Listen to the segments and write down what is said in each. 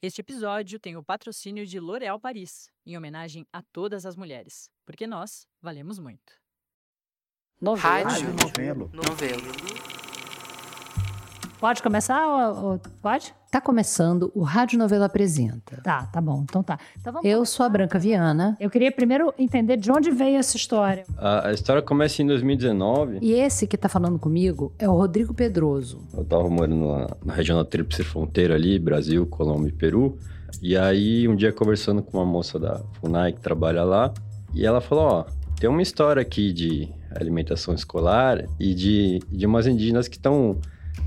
Este episódio tem o patrocínio de L'Oréal Paris, em homenagem a todas as mulheres, porque nós valemos muito. Rádio Novelo. Novelo. Pode começar? Ou, ou- pode? Tá começando o Rádio Novela Apresenta. Tá, tá bom. Então tá. Então vamos Eu sou a Branca Viana Eu queria primeiro entender de onde veio essa história. A, a história começa em 2019. e esse que tá falando comigo é o Rodrigo Pedroso. Eu tava morando na, na região da Tríplice Fronteira ali, Brasil, Colômbia e Peru. E aí, um dia conversando com uma moça da FUNAI que trabalha lá, e ela falou: Ó, tem uma história aqui de alimentação escolar e de, de umas indígenas que estão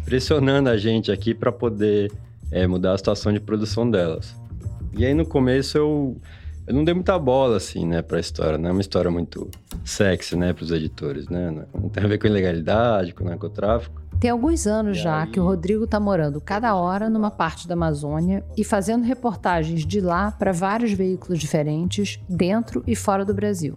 pressionando a gente aqui para poder é, mudar a situação de produção delas. E aí, no começo, eu, eu não dei muita bola, assim, né, pra história. Não é uma história muito sexy, né, pros editores, né? Não tem a ver com ilegalidade, com narcotráfico. Tem alguns anos E já aí? que o Rodrigo tá morando cada hora numa parte da Amazônia e fazendo reportagens de lá para vários veículos diferentes, dentro e fora do Brasil.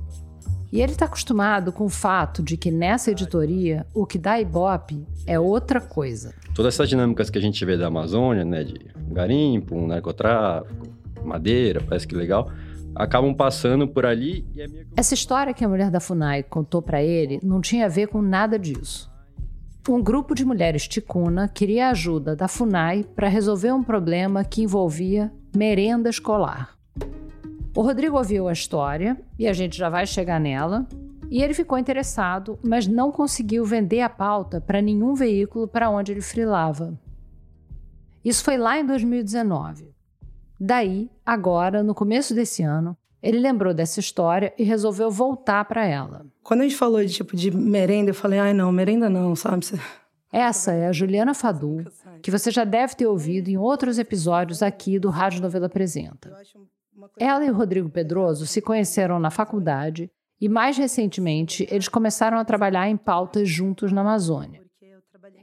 E ele está acostumado com o fato de que nessa editoria o que dá ibope é outra coisa. Todas essas dinâmicas que a gente vê da Amazônia, né, de garimpo, narcotráfico, madeira, parece que legal, acabam passando por ali e é meio. Essa história que a mulher da FUNAI contou para ele não tinha a ver com nada disso. Um grupo de mulheres ticuna queria a ajuda da FUNAI para resolver um problema que envolvia merenda escolar. O Rodrigo ouviu a história e a gente já vai chegar nela. E ele ficou interessado, mas não conseguiu vender a pauta para nenhum veículo para onde ele frilava. Isso foi lá em 2019. Daí, agora, no começo desse ano, ele lembrou dessa história e resolveu voltar para ela. Quando a gente falou de tipo de merenda, eu falei, ai não, merenda não, sabe? Essa é a Juliana Fadu, que você já deve ter ouvido em outros episódios aqui do Rádio Novela Apresenta. Ela e o Rodrigo Pedroso se conheceram na faculdade e, mais recentemente, eles começaram a trabalhar em pautas juntos na Amazônia.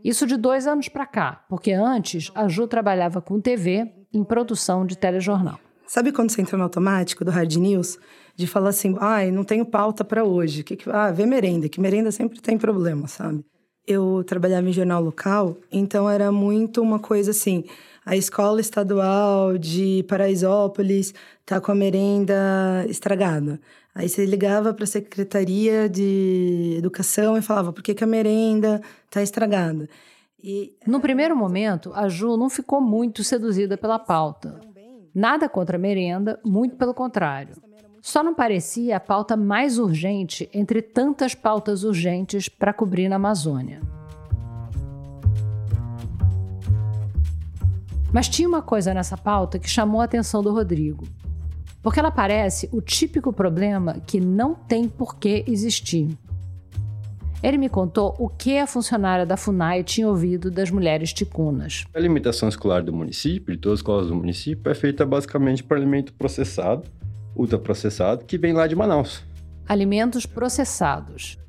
Isso de dois anos para cá, porque antes a Ju trabalhava com TV em produção de telejornal. Sabe quando você entra no automático do Hard News? De falar assim, ai, não tenho pauta para hoje. Que que... Ah, vê merenda, que merenda sempre tem problema, sabe? Eu trabalhava em jornal local, então era muito uma coisa assim, a escola estadual de Paraisópolis tá com a merenda estragada. Aí você ligava para a Secretaria de Educação e falava, por que, que a merenda tá estragada? E No primeiro momento, a Ju não ficou muito seduzida pela pauta. Nada contra a merenda, muito pelo contrário. Só não parecia a pauta mais urgente entre tantas pautas urgentes para cobrir na Amazônia. Mas tinha uma coisa nessa pauta que chamou a atenção do Rodrigo. Porque ela parece o típico problema que não tem por que existir. Ele me contou o que a funcionária da FUNAI tinha ouvido das mulheres ticunas. A alimentação escolar do município, de todas as escolas do município, é feita basicamente por alimento processado, ultraprocessado, que vem lá de Manaus. Alimentos processados,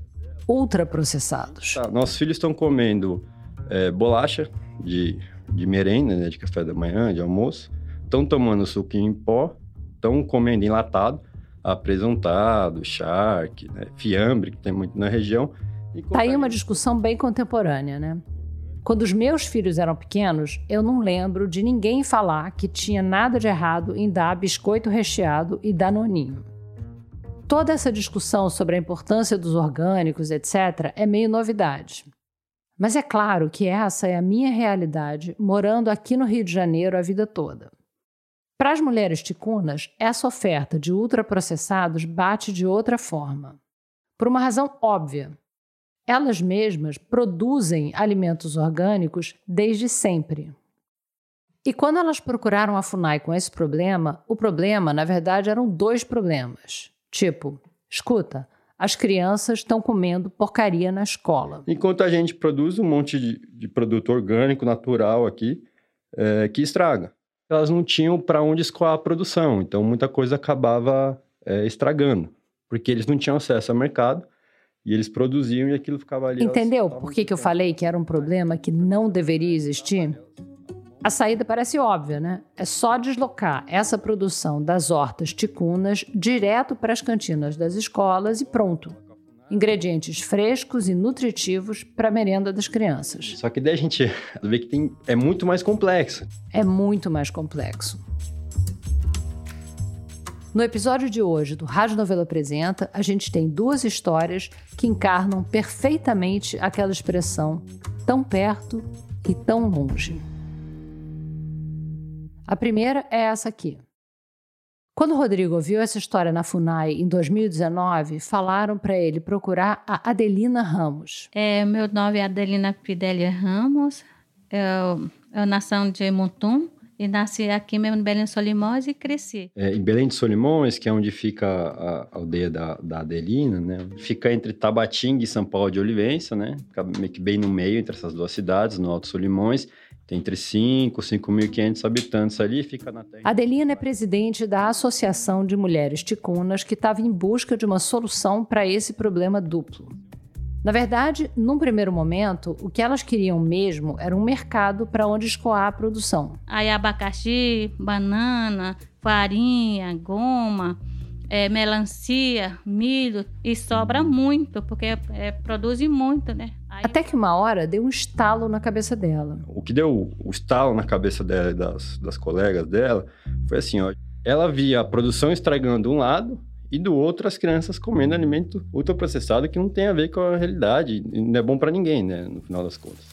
ultraprocessados. Tá, nossos filhos estão comendo é, bolacha de, de merenda, né, de café da manhã, de almoço, estão tomando suquinho em pó, estão comendo enlatado, apresentado, charque, né, fiambre, que tem muito na região. e Tá aí uma discussão bem contemporânea, né? Quando os meus filhos eram pequenos, eu não lembro de ninguém falar que tinha nada de errado em dar biscoito recheado e danoninho. Toda essa discussão sobre a importância dos orgânicos, etc., é meio novidade. Mas é claro que essa é a minha realidade morando aqui no Rio de Janeiro a vida toda. Para as mulheres ticunas, essa oferta de ultraprocessados bate de outra forma. Por uma razão óbvia. Elas mesmas produzem alimentos orgânicos desde sempre. E quando elas procuraram a FUNAI com esse problema, o problema, na verdade, eram dois problemas. Tipo, escuta, as crianças estão comendo porcaria na escola. Enquanto a gente produz um monte de, de produto orgânico, natural aqui, é, que estraga. Elas não tinham para onde escoar a produção, então muita coisa acabava é, estragando, porque eles não tinham acesso ao mercado e eles produziam e aquilo ficava ali. Entendeu por que, que eu falei que era um problema que não deveria existir? A saída parece óbvia, né? É só deslocar essa produção das hortas ticunas direto para as cantinas das escolas e pronto. Ingredientes frescos e nutritivos para a merenda das crianças. Só que daí a gente vê que tem, é muito mais complexo. É muito mais complexo. No episódio de hoje do Rádio Novela Apresenta, a gente tem duas histórias que encarnam perfeitamente aquela expressão tão perto e tão longe. A primeira é essa aqui. Quando o Rodrigo ouviu essa história na FUNAI em 2019, falaram para ele procurar a Adelina Ramos. É, meu nome é Adelina Fidélia Ramos, eu, eu nasci de Montum, e nasci aqui mesmo em Belém de Solimões e cresci. É, em Belém de Solimões, que é onde fica a, a aldeia da, da, Adelina, né? Fica entre Tabatinga e São Paulo de Olivença, né? Fica meio que bem no meio entre essas duas cidades, no Alto Solimões. Tem entre 5 e 5.500 habitantes ali, fica na terra. Adelina é presidente da Associação de Mulheres Ticunas, que estava em busca de uma solução para esse problema duplo. Na verdade, num primeiro momento, o que elas queriam mesmo era um mercado para onde escoar a produção. Aí abacaxi, banana, farinha, goma, é, melancia, milho, e sobra muito, porque é, produz muito, né? Até que uma hora deu um estalo na cabeça dela. O que deu o estalo na cabeça dela e das, das colegas dela foi assim, ó. Ela via a produção estragando um lado e do outro as crianças comendo alimento ultraprocessado que não tem a ver com a realidade e não é bom para ninguém, né, no final das contas.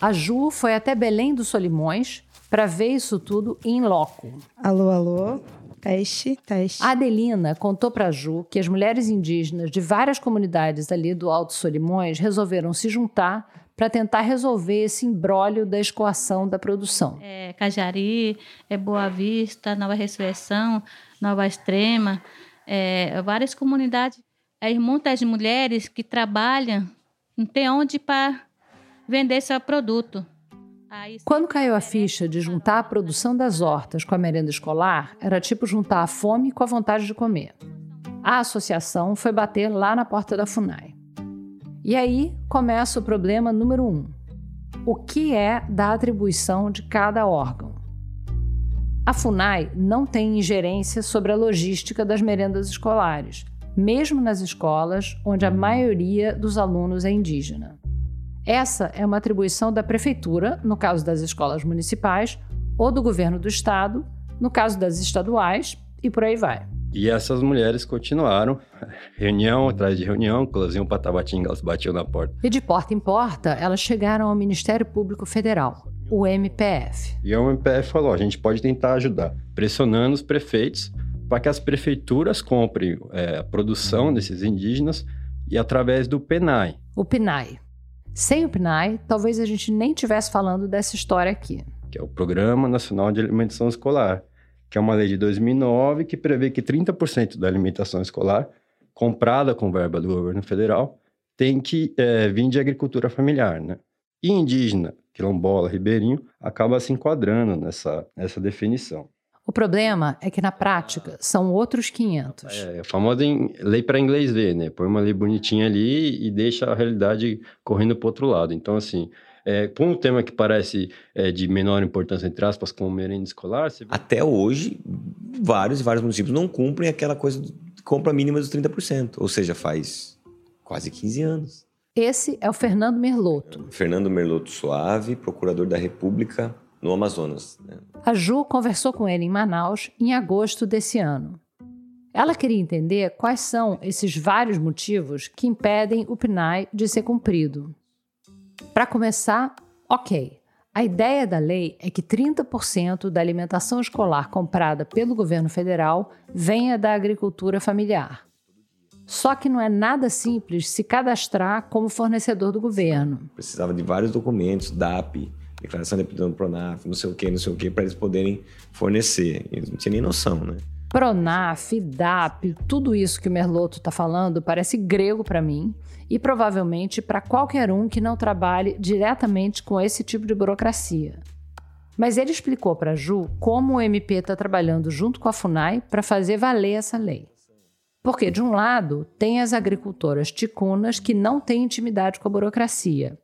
A Ju foi até Belém dos Solimões para ver isso tudo em loco. Alô, alô. Teste, teste. A Adelina contou para a Ju que as mulheres indígenas de várias comunidades ali do Alto Solimões resolveram se juntar para tentar resolver esse embrólio da escoação da produção. É, Cajari, é Boa Vista, Nova Ressurreição, Nova Extrema, é, várias comunidades, é, muitas mulheres que trabalham, não tem onde para vender seu produto. Quando caiu a ficha de juntar a produção das hortas com a merenda escolar, era tipo juntar a fome com a vontade de comer. A associação foi bater lá na porta da FUNAI. E aí começa o problema número um: o que é da atribuição de cada órgão? A FUNAI não tem ingerência sobre a logística das merendas escolares, mesmo nas escolas onde a maioria dos alunos é indígena. Essa é uma atribuição da prefeitura, no caso das escolas municipais, ou do governo do estado, no caso das estaduais, e por aí vai. E essas mulheres continuaram, reunião atrás de reunião, inclusive para Tabatinga, elas batiam na porta. E de porta em porta, elas chegaram ao Ministério Público Federal, o MPF. E o MPF falou: a gente pode tentar ajudar, pressionando os prefeitos para que as prefeituras comprem é, a produção desses indígenas e através do PNAE. O PNAE. Sem o PNAE, talvez a gente nem estivesse falando dessa história aqui. Que é o Programa Nacional de Alimentação Escolar, que é uma lei de 2009 que prevê que 30% da alimentação escolar comprada com verba do governo federal tem que é, vir de agricultura familiar, né? E indígena quilombola, ribeirinho, acaba se enquadrando nessa, nessa definição. O problema é que na prática são outros 500. É, a famosa lei para inglês ver, né? Põe uma lei bonitinha ali e deixa a realidade correndo para outro lado. Então, assim, é, com um tema que parece é, de menor importância, entre aspas, como merenda escolar... Você... Até hoje, vários e vários municípios não cumprem aquela coisa de compra mínima dos 30%. Ou seja, faz quase 15 anos. Esse é o Fernando Merloto. Fernando Merloto Suave, procurador da República no Amazonas. Né? A Ju conversou com ele em Manaus em agosto desse ano. Ela queria entender quais são esses vários motivos que impedem o PNAE de ser cumprido. Para começar, ok. A ideia da lei é que 30% da alimentação escolar comprada pelo governo federal venha da agricultura familiar. Só que não é nada simples se cadastrar como fornecedor do governo. Precisava de vários documentos, DAP, declaração de aptidão do Pronaf, não sei o que, não sei o que, para eles poderem fornecer. Eles não tinham nem noção, né? Pronaf, DAP, tudo isso que o Merloto está falando parece grego para mim e provavelmente para qualquer um que não trabalhe diretamente com esse tipo de burocracia. Mas ele explicou para Ju como o MP está trabalhando junto com a FUNAI para fazer valer essa lei. Porque, de um lado, tem as agricultoras ticunas que não têm intimidade com a burocracia.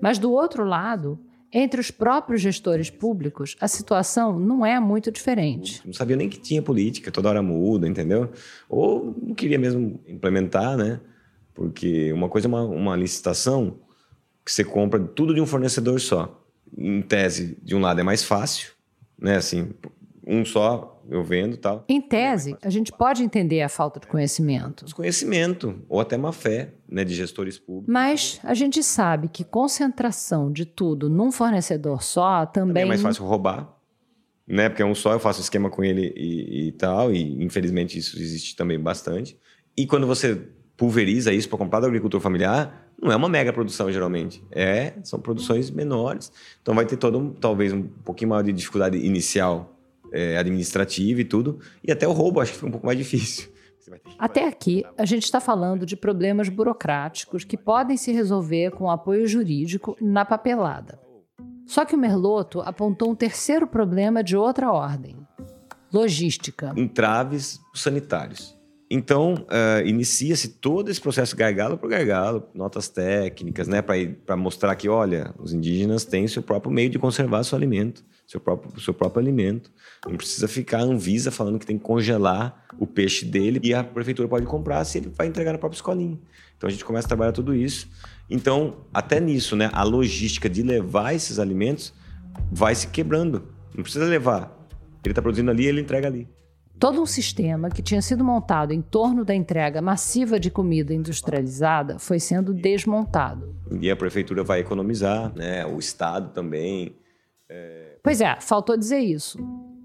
Mas, do outro lado, entre os próprios gestores públicos, a situação não é muito diferente. Não sabia nem que tinha política, toda hora muda, entendeu? Ou não queria mesmo implementar, né? Porque uma coisa é uma, uma licitação que você compra tudo de um fornecedor só. Em tese, de um lado é mais fácil, né? Assim, um só eu vendo tal. Em tese, a gente pode entender a falta de conhecimento. Desconhecimento, ou até má fé, né, de gestores públicos. Mas a gente sabe que concentração de tudo num fornecedor só também. Também é mais fácil roubar, né? Porque é um só, eu faço esquema com ele e, e tal, e infelizmente isso existe também bastante. E quando você pulveriza isso para comprar do agricultor familiar, não é uma mega produção geralmente, é são produções menores. Então vai ter todo talvez um pouquinho maior de dificuldade inicial é, administrativa e tudo, e até o roubo acho que fica um pouco mais difícil. Até aqui, a gente está falando de problemas burocráticos que podem se resolver com apoio jurídico na papelada. Só que o Merloto apontou um terceiro problema de outra ordem: logística. Entraves sanitários. Então, uh, inicia-se todo esse processo gargalo por gargalo, notas técnicas, né, para mostrar que, olha, os indígenas têm seu próprio meio de conservar seu alimento, seu próprio, seu próprio alimento. Não precisa ficar a Anvisa falando que tem que congelar o peixe dele e a prefeitura pode comprar se ele vai entregar na própria escolinha. Então, a gente começa a trabalhar tudo isso. Então, até nisso, né, a logística de levar esses alimentos vai se quebrando. Não precisa levar. Ele está produzindo ali, ele entrega ali. Todo um sistema que tinha sido montado em torno da entrega massiva de comida industrializada foi sendo desmontado. E a prefeitura vai economizar, né? o Estado também. É... Pois é, faltou dizer isso.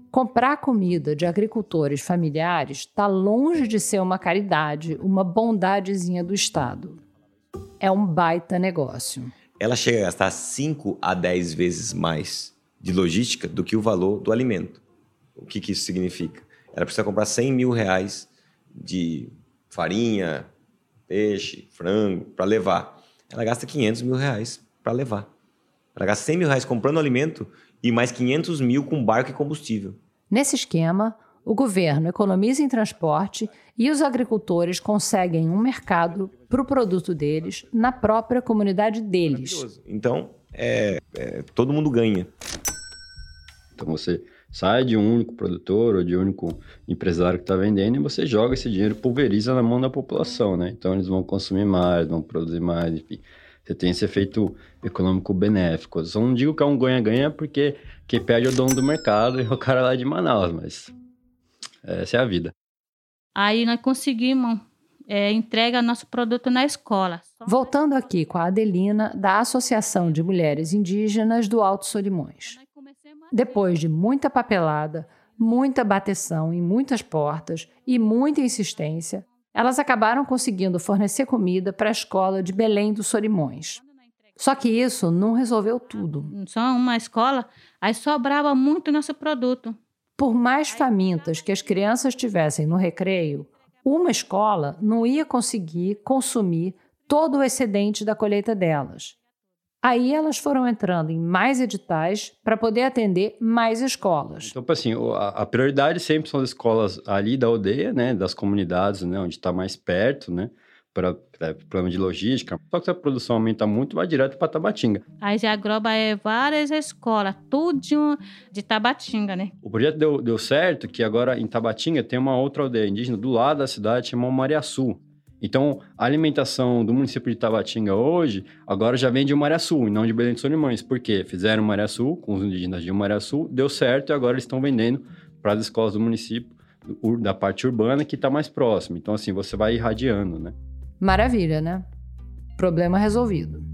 Comprar comida de agricultores familiares está longe de ser uma caridade, uma bondadezinha do Estado. É um baita negócio. Ela chega a gastar 5 a 10 vezes mais de logística do que o valor do alimento. O que, que isso significa? ela precisa comprar 100 mil reais de farinha, peixe, frango, para levar. Ela gasta 500 mil reais para levar. Ela gasta 100 mil reais comprando alimento e mais 500 mil com barco e combustível. Nesse esquema, o governo economiza em transporte e os agricultores conseguem um mercado para o produto deles na própria comunidade deles. Então, é, é, todo mundo ganha. Então você sai de um único produtor ou de um único empresário que está vendendo e você joga esse dinheiro, pulveriza na mão da população, né? Então eles vão consumir mais, vão produzir mais, enfim. Você tem esse efeito econômico benéfico. Eu só não digo que é um ganha-ganha porque quem perde é o dono do mercado e o cara lá de Manaus, mas essa é a vida. Aí nós conseguimos é, entrega nosso produto na escola. Voltando aqui com a Adelina, da Associação de Mulheres Indígenas do Alto Solimões. Depois de muita papelada, muita bateção em muitas portas e muita insistência, elas acabaram conseguindo fornecer comida para a escola de Belém dos Solimões. Só que isso não resolveu tudo. Só uma escola, aí sobrava muito nosso produto. Por mais famintas que as crianças tivessem no recreio, uma escola não ia conseguir consumir todo o excedente da colheita delas. Aí elas foram entrando em mais editais para poder atender mais escolas. Então, assim, a, prioridade sempre são as escolas ali da aldeia, né, das comunidades, né, onde está mais perto, né, para é, problema de logística. Só que se a produção aumenta muito, vai direto para Tabatinga. Aí já Groba é várias escolas, tudo de Tabatinga, né? O projeto deu, deu certo que agora em Tabatinga tem uma outra aldeia indígena do lado da cidade chamada Mariaçu. Então, a alimentação do município de Tabatinga hoje, agora já vem de Mariaçu e não de Belém de Solimões. Por quê? Fizeram Mariaçu com os indígenas de Mariaçu, deu certo e agora eles estão vendendo para as escolas do município, da parte urbana, que está mais próximo. Então, assim, você vai irradiando, né? Maravilha, né? Problema resolvido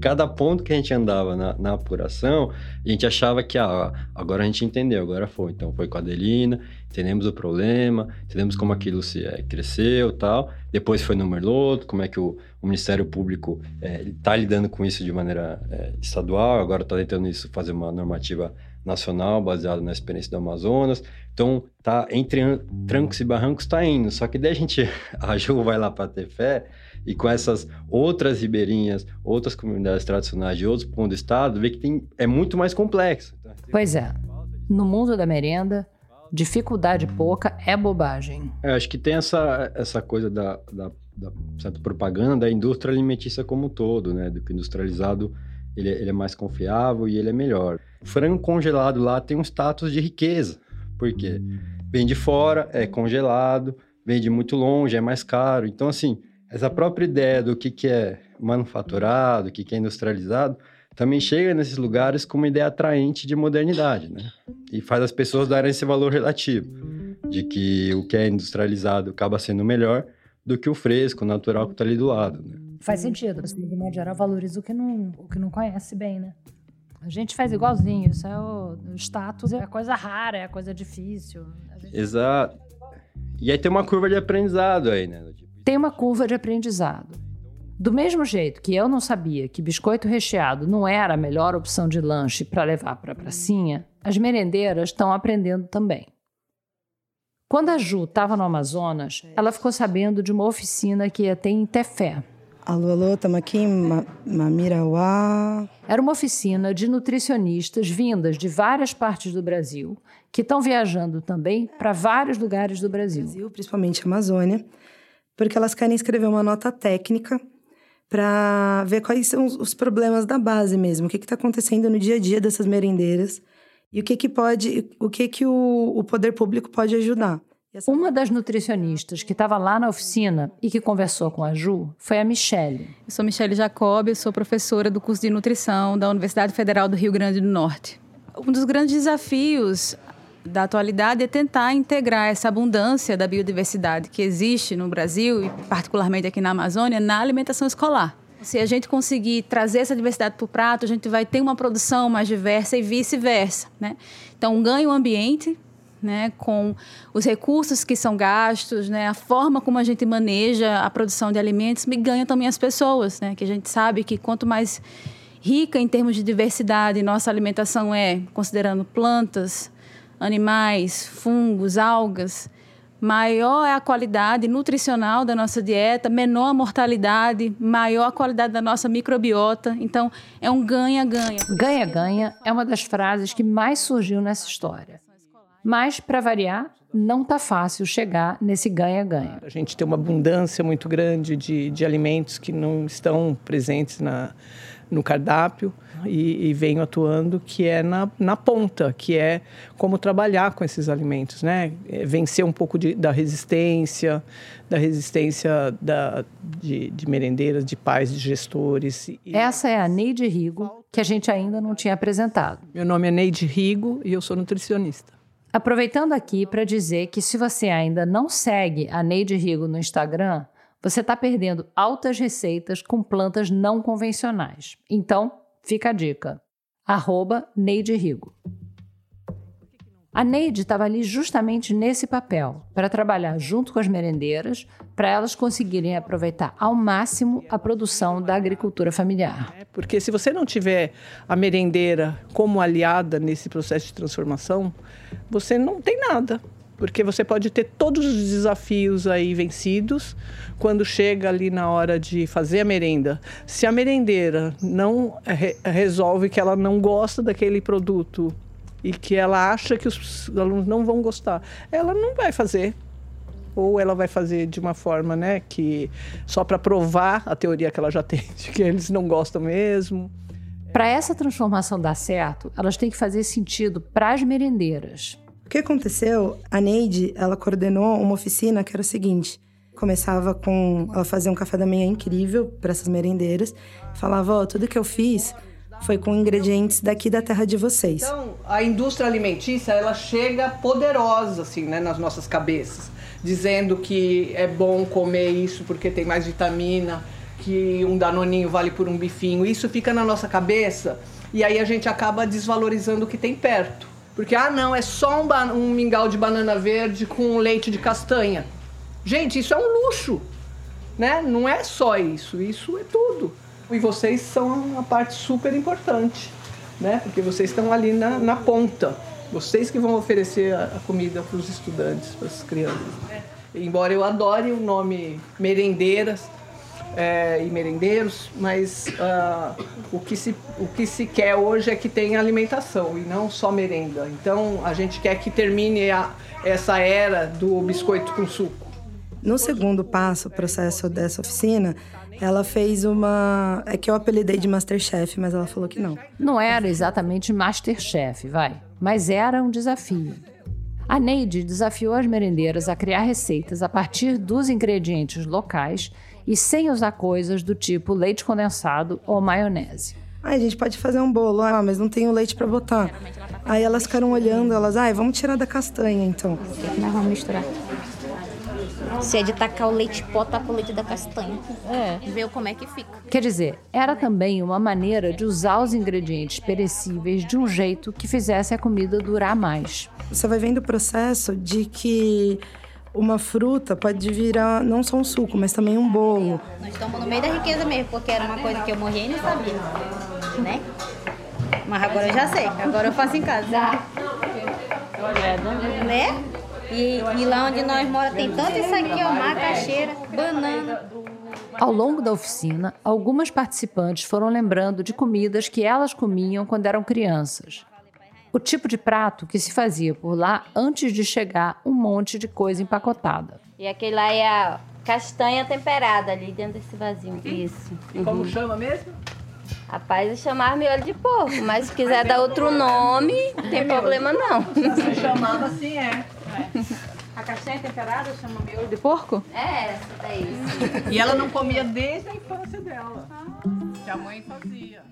cada ponto que a gente andava na, na, apuração, a gente achava que ah, agora a gente entendeu, agora foi. Então foi com a Adelina, entendemos o problema, entendemos como aquilo se é, cresceu tal. Depois foi no Merloto, como é que o, o Ministério Público está é, lidando com isso de maneira é, estadual, agora está tentando isso fazer uma normativa nacional baseada na experiência do Amazonas. Então, tá entre trancos e barrancos está indo. Só que daí a gente, a Ju vai lá para ter fé e com essas outras ribeirinhas, outras comunidades tradicionais de outros pontos do estado, vê que tem, é muito mais complexo. Pois é. No mundo da merenda, dificuldade pouca é bobagem. É, acho que tem essa, essa coisa da, da, da certa propaganda da indústria alimentícia como um todo, né? Do que industrializado ele, ele é mais confiável e ele é melhor. O frango congelado lá tem um status de riqueza, porque vem de fora, é congelado, vem de muito longe, é mais caro. Então, assim, essa própria ideia do que, que é manufaturado, o que, que é industrializado, também chega nesses lugares com uma ideia atraente de modernidade, né? E faz as pessoas darem esse valor relativo, de que o que é industrializado acaba sendo melhor do que o fresco, o natural que está ali do lado. Né? Faz sentido. Você, de modo geral, valoriza o que não, o que não conhece bem, né? A gente faz igualzinho. Isso é o, o status, é a coisa rara, é a coisa difícil. A gente... Exato. E aí tem uma curva de aprendizado aí, né? Tem uma curva de aprendizado. Do mesmo jeito que eu não sabia que biscoito recheado não era a melhor opção de lanche para levar para a pracinha, as merendeiras estão aprendendo também. Quando a Ju estava no Amazonas, ela ficou sabendo de uma oficina que ia ter em Tefé. Alô, alô, estamos aqui em Mamirauá. Era uma oficina de nutricionistas vindas de várias partes do Brasil, que estão viajando também para vários lugares do Brasil. Brasil, principalmente Amazônia, porque elas querem escrever uma nota técnica para ver quais são os problemas da base mesmo, o que está acontecendo no dia a dia dessas merendeiras e o que, que pode, o que, que o, o poder público pode ajudar. Uma das nutricionistas que estava lá na oficina e que conversou com a Ju foi a Michele. Eu sou Michele Jacob, sou professora do curso de nutrição da Universidade Federal do Rio Grande do Norte. Um dos grandes desafios da atualidade é tentar integrar essa abundância da biodiversidade que existe no Brasil e particularmente aqui na Amazônia na alimentação escolar. Se a gente conseguir trazer essa diversidade para o prato, a gente vai ter uma produção mais diversa e vice-versa. Né? Então, um ganho ambiente né, com os recursos que são gastos, né, a forma como a gente maneja a produção de alimentos, me ganha também as pessoas, né, que a gente sabe que quanto mais rica em termos de diversidade nossa alimentação é, considerando plantas, animais, fungos, algas, maior é a qualidade nutricional da nossa dieta, menor a mortalidade, maior a qualidade da nossa microbiota. Então, é um ganha-ganha. Ganha-ganha é uma das frases que mais surgiu nessa história. Mas, para variar, não está fácil chegar nesse ganha-ganha. A gente tem uma abundância muito grande de, de alimentos que não estão presentes na, no cardápio e, e venho atuando que é na, na ponta, que é como trabalhar com esses alimentos, né? É vencer um pouco de, da resistência, da resistência da, de, de merendeiras, de pais, de gestores. Essa é a Neide Rigo, que a gente ainda não tinha apresentado. Meu nome é Neide Rigo e eu sou nutricionista. Aproveitando aqui para dizer que se você ainda não segue a Neide Rigo no Instagram, você está perdendo altas receitas com plantas não convencionais. Então, fica a dica. Arroba Neide Rigo. A Neide estava ali justamente nesse papel, para trabalhar junto com as merendeiras, para elas conseguirem aproveitar ao máximo a produção da agricultura familiar. É, porque se você não tiver a merendeira como aliada nesse processo de transformação, você não tem nada porque você pode ter todos os desafios aí vencidos quando chega ali na hora de fazer a merenda. Se a merendeira não re resolve que ela não gosta daquele produto e que ela acha que os alunos não vão gostar, ela não vai fazer. Ou ela vai fazer de uma forma, né, que só para provar a teoria que ela já tem de que eles não gostam mesmo. Para essa transformação dar certo, elas têm que fazer sentido para as merendeiras o que aconteceu? A Neide, ela coordenou uma oficina que era o seguinte: começava com ela fazia um café da manhã incrível para essas merendeiras, falava, ó, oh, tudo que eu fiz foi com ingredientes daqui da terra de vocês. Então, a indústria alimentícia, ela chega poderosa assim, né, nas nossas cabeças, dizendo que é bom comer isso porque tem mais vitamina, que um danoninho vale por um bifinho. Isso fica na nossa cabeça e aí a gente acaba desvalorizando o que tem perto. Porque, ah, não, é só um, um mingau de banana verde com leite de castanha. Gente, isso é um luxo, né? Não é só isso, isso é tudo. E vocês são a parte super importante, né? Porque vocês estão ali na, na ponta. Vocês que vão oferecer a, a comida para os estudantes, para as crianças. Embora eu adore o nome merendeiras, é, e merendeiros, mas uh, o, que se, o que se quer hoje é que tenha alimentação e não só merenda. Então a gente quer que termine a, essa era do biscoito com suco. No segundo passo, o processo dessa oficina, ela fez uma. É que eu apelidei de Masterchef, mas ela falou que não. Não era exatamente Masterchef, vai. Mas era um desafio. A Neide desafiou as merendeiras a criar receitas a partir dos ingredientes locais e sem usar coisas do tipo leite condensado ou maionese. Ai, a gente pode fazer um bolo, ah, mas não tem o leite para botar. Aí elas ficaram olhando, elas, ai, vamos tirar da castanha então. O que nós vamos misturar? Se é de tacar o leite pó, taca o leite da castanha. É. Ver como é que fica. Quer dizer, era também uma maneira de usar os ingredientes perecíveis de um jeito que fizesse a comida durar mais. Você vai vendo o processo de que uma fruta pode virar não só um suco, mas também um bolo. Nós estamos no meio da riqueza mesmo, porque era uma coisa que eu morria e não sabia, né? Mas agora eu já sei, agora eu faço em casa. Né? E, e lá onde nós moramos tem tanto isso aqui, ó, macaxeira, banana. Ao longo da oficina, algumas participantes foram lembrando de comidas que elas comiam quando eram crianças. O tipo de prato que se fazia por lá antes de chegar um monte de coisa empacotada. E aquele lá é a castanha temperada ali dentro desse vasinho. Isso. E como chama mesmo? Rapaz, eu chamava miolo de porco, mas se quiser dar outro nome, não tem problema não. Se chamava assim, é. A castanha temperada chama miolo de porco? É, essa daí. E ela não comia desde a infância dela. Que a mãe fazia.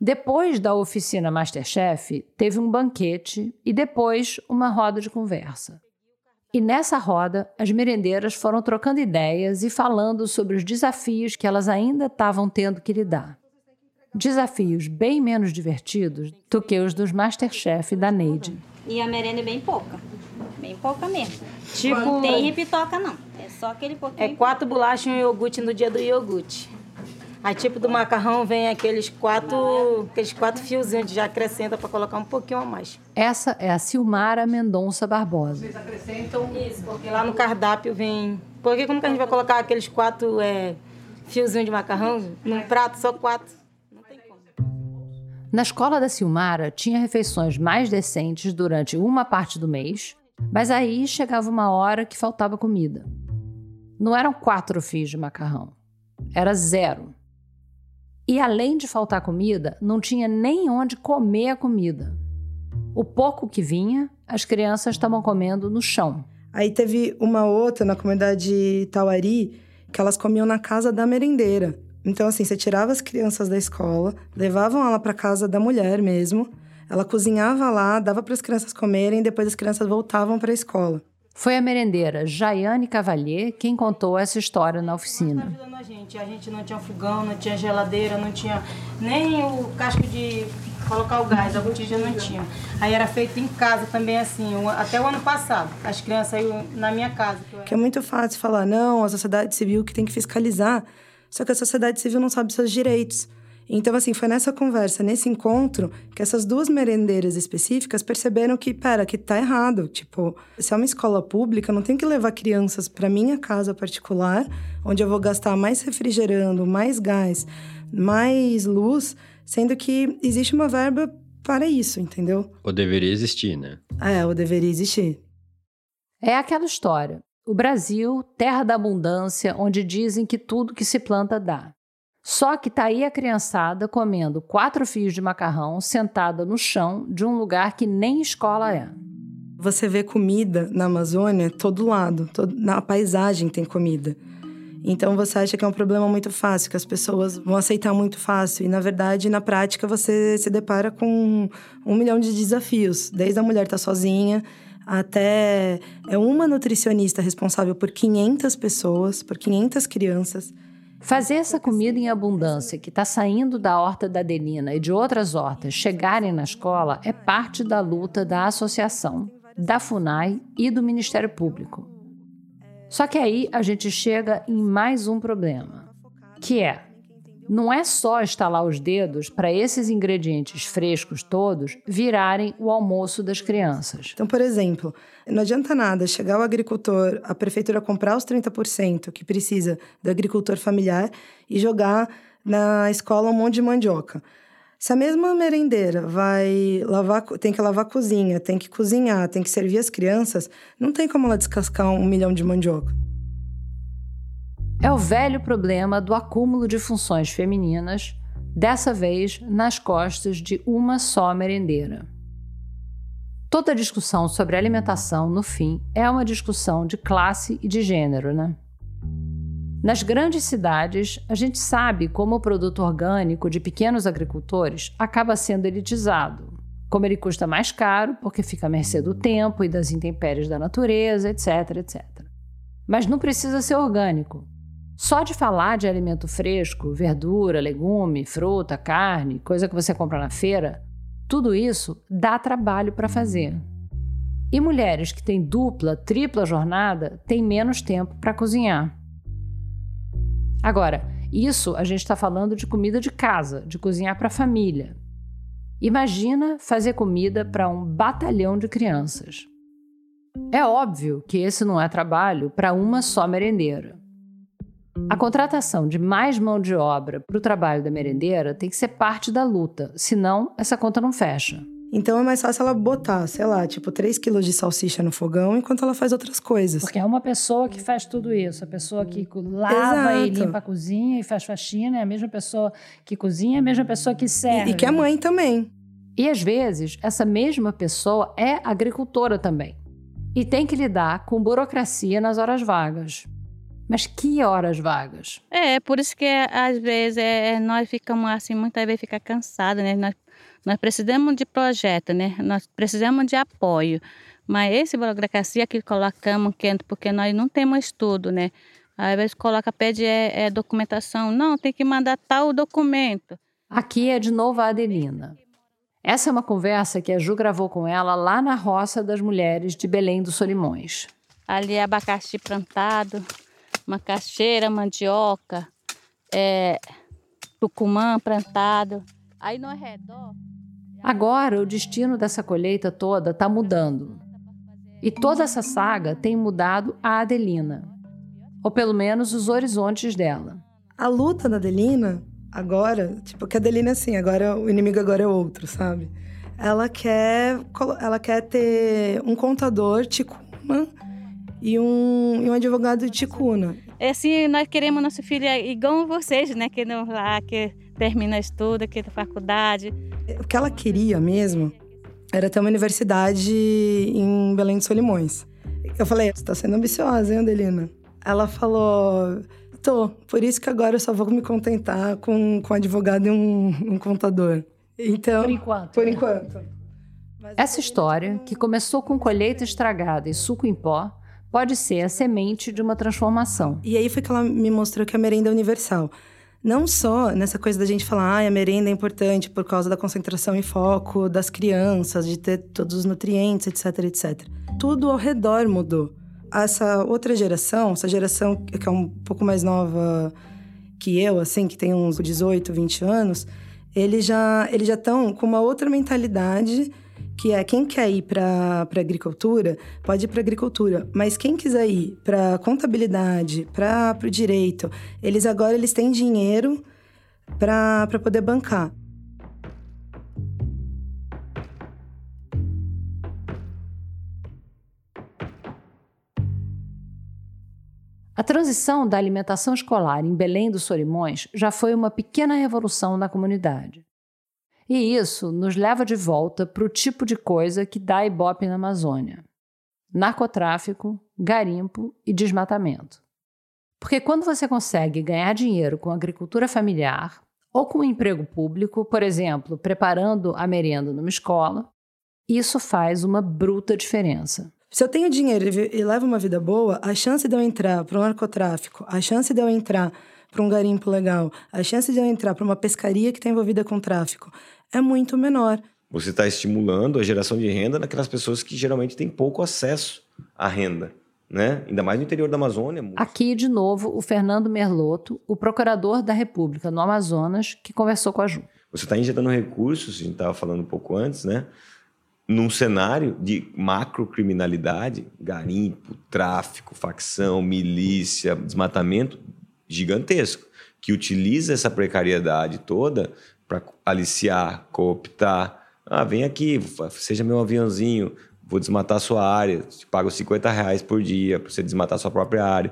Depois da oficina Masterchef, teve um banquete e depois uma roda de conversa. E nessa roda, as merendeiras foram trocando ideias e falando sobre os desafios que elas ainda estavam tendo que lidar. Desafios bem menos divertidos do que os dos Masterchef da Neide. E a merenda é bem pouca. Bem pouca mesmo. Tipo- Não tem repitoca, não. É só aquele pouquinho. É quatro bolachas e um iogurte no dia do iogurte. Aí, tipo do macarrão, vem aqueles quatro, aqueles quatro fiozinhos, a gente já acrescenta para colocar um pouquinho a mais. Essa é a Silmara Mendonça Barbosa. Vocês acrescentam Isso, porque lá no cardápio vem... Porque como que a gente vai colocar aqueles quatro é, fiozinhos de macarrão num prato, só quatro? Não tem como. Na escola da Silmara, tinha refeições mais decentes durante uma parte do mês, mas aí chegava uma hora que faltava comida. Não eram quatro fios de macarrão, era zero. E além de faltar comida, não tinha nem onde comer a comida. O pouco que vinha, as crianças estavam comendo no chão. Aí teve uma outra na comunidade Tauari que elas comiam na casa da merendeira. Então, assim, você tirava as crianças da escola, levavam ela para casa da mulher mesmo, ela cozinhava lá, dava para as crianças comerem, depois as crianças voltavam para a escola. Foi a merendeira Jaiane Cavalier quem contou essa história na oficina. a gente. A gente não tinha fogão, não tinha geladeira, não tinha nem o casco de colocar o gás, a botija não tinha. Aí era feito em casa também, assim, até o ano passado. As crianças iam na minha casa. que Que é muito fácil falar, não, a sociedade civil que tem que fiscalizar. Só que a sociedade civil não sabe seus direitos. Então, assim, foi nessa conversa, nesse encontro, que essas duas merendeiras específicas perceberam que, pera, que tá errado. Tipo, se é uma escola pública, eu não tenho que levar crianças para minha casa particular, onde eu vou gastar mais refrigerando, mais gás, mais luz, sendo que existe uma verba para isso, entendeu? Ou deveria existir, né? É, ou deveria existir. É aquela história. O Brasil, terra da abundância, onde dizem que tudo que se planta dá. Só que tá aí a criançada comendo quatro fios de macarrão sentada no chão de um lugar que nem escola é. Você vê comida na Amazônia todo lado, todo, na paisagem tem comida. Então você acha que é um problema muito fácil, que as pessoas vão aceitar muito fácil. E na verdade, na prática, você se depara com um milhão de desafios. Desde a mulher estar sozinha até é uma nutricionista responsável por 500 pessoas, por 500 crianças. Fazer essa comida em abundância que está saindo da horta da Adelina e de outras hortas chegarem na escola é parte da luta da associação, da FUNAI e do Ministério Público. Só que aí a gente chega em mais um problema, que é não é só estalar os dedos para esses ingredientes frescos todos virarem o almoço das crianças. Então, por exemplo, não adianta nada chegar o agricultor, a prefeitura comprar os 30% que precisa do agricultor familiar e jogar na escola um monte de mandioca. Se a mesma merendeira vai lavar, tem que lavar a cozinha, tem que cozinhar, tem que servir as crianças, não tem como ela descascar um milhão de mandioca. É o velho problema do acúmulo de funções femininas, dessa vez nas costas de uma só merendeira. Toda discussão sobre alimentação, no fim, é uma discussão de classe e de gênero, né? Nas grandes cidades, a gente sabe como o produto orgânico de pequenos agricultores acaba sendo elitizado. Como ele custa mais caro, porque fica à mercê do tempo e das intempéries da natureza, etc, etc. Mas não precisa ser orgânico. Só de falar de alimento fresco, verdura, legume, fruta, carne, coisa que você compra na feira, tudo isso dá trabalho para fazer. E mulheres que têm dupla, tripla jornada têm menos tempo para cozinhar. Agora, isso a gente está falando de comida de casa, de cozinhar para a família. Imagina fazer comida para um batalhão de crianças. É óbvio que esse não é trabalho para uma só merendeira. A contratação de mais mão de obra para o trabalho da merendeira tem que ser parte da luta, senão essa conta não fecha. Então é mais fácil ela botar, sei lá, tipo 3 quilos de salsicha no fogão enquanto ela faz outras coisas. Porque é uma pessoa que faz tudo isso. A pessoa que lava Exato. e limpa a cozinha e faz faxina é a mesma pessoa que cozinha, é a mesma pessoa que serve. E, e que é mãe também. E às vezes, essa mesma pessoa é agricultora também. E tem que lidar com burocracia nas horas vagas. Mas que horas vagas? É, por isso que às vezes é, nós ficamos assim, muitas vezes fica cansado, né? Nós, nós precisamos de projeto, né? Nós precisamos de apoio. Mas esse burocracia que colocamos quente, porque nós não temos estudo, né? Às vezes coloca, pede é, é, documentação. Não, tem que mandar tal documento. Aqui é de novo a Adelina. Essa é uma conversa que a Ju gravou com ela lá na roça das mulheres de Belém dos Solimões. Ali é abacaxi plantado, macaxeira, mandioca, é, tucumã plantado. Aí no redor. Agora o destino dessa colheita toda está mudando. E toda essa saga tem mudado a Adelina. Ou pelo menos os horizontes dela. A luta da Adelina, agora, tipo, que a Adelina, assim, agora o inimigo agora é outro, sabe? Ela quer, ela quer ter um contador ticuna e um, e um advogado de ticuna. É assim, nós queremos nosso filho igual vocês, né? Que não lá, que termina estudo, que da faculdade. O que ela queria mesmo era ter uma universidade em Belém de Solimões. Eu falei, você tá sendo ambiciosa, hein, Adelina? Ela falou, tô. Por isso que agora eu só vou me contentar com, com um advogado e um, um contador. Então, por enquanto. Por enquanto. Essa história, que começou com colheita estragada e suco em pó, pode ser a semente de uma transformação. E aí foi que ela me mostrou que a merenda é universal. Não só nessa coisa da gente falar, ah, a merenda é importante por causa da concentração e foco das crianças, de ter todos os nutrientes, etc, etc. Tudo ao redor mudou. Essa outra geração, essa geração que é um pouco mais nova que eu, assim, que tem uns 18, 20 anos, eles já eles já estão com uma outra mentalidade que é quem quer ir para agricultura, pode ir para agricultura, mas quem quiser ir para contabilidade, para o direito, eles agora eles têm dinheiro para poder bancar. A transição da alimentação escolar em Belém dos Solimões já foi uma pequena revolução na comunidade. E isso nos leva de volta para o tipo de coisa que dá ibope na Amazônia: narcotráfico, garimpo e desmatamento. Porque quando você consegue ganhar dinheiro com agricultura familiar ou com um emprego público, por exemplo, preparando a merenda numa escola, isso faz uma bruta diferença. Se eu tenho dinheiro e levo uma vida boa, a chance de eu entrar para o narcotráfico, a chance de eu entrar para um garimpo legal, a chance de eu entrar para uma pescaria que está envolvida com tráfico é muito menor. Você está estimulando a geração de renda naquelas pessoas que geralmente têm pouco acesso à renda. Né? Ainda mais no interior da Amazônia. Muito. Aqui, de novo, o Fernando Merloto, o procurador da República no Amazonas, que conversou com a Ju. Você está injetando recursos, a gente estava falando um pouco antes, né? num cenário de macrocriminalidade, garimpo, tráfico, facção, milícia, desmatamento gigantesco, que utiliza essa precariedade toda para aliciar, cooptar. Ah, vem aqui, seja meu aviãozinho, vou desmatar sua área, te pago 50 reais por dia para você desmatar sua própria área.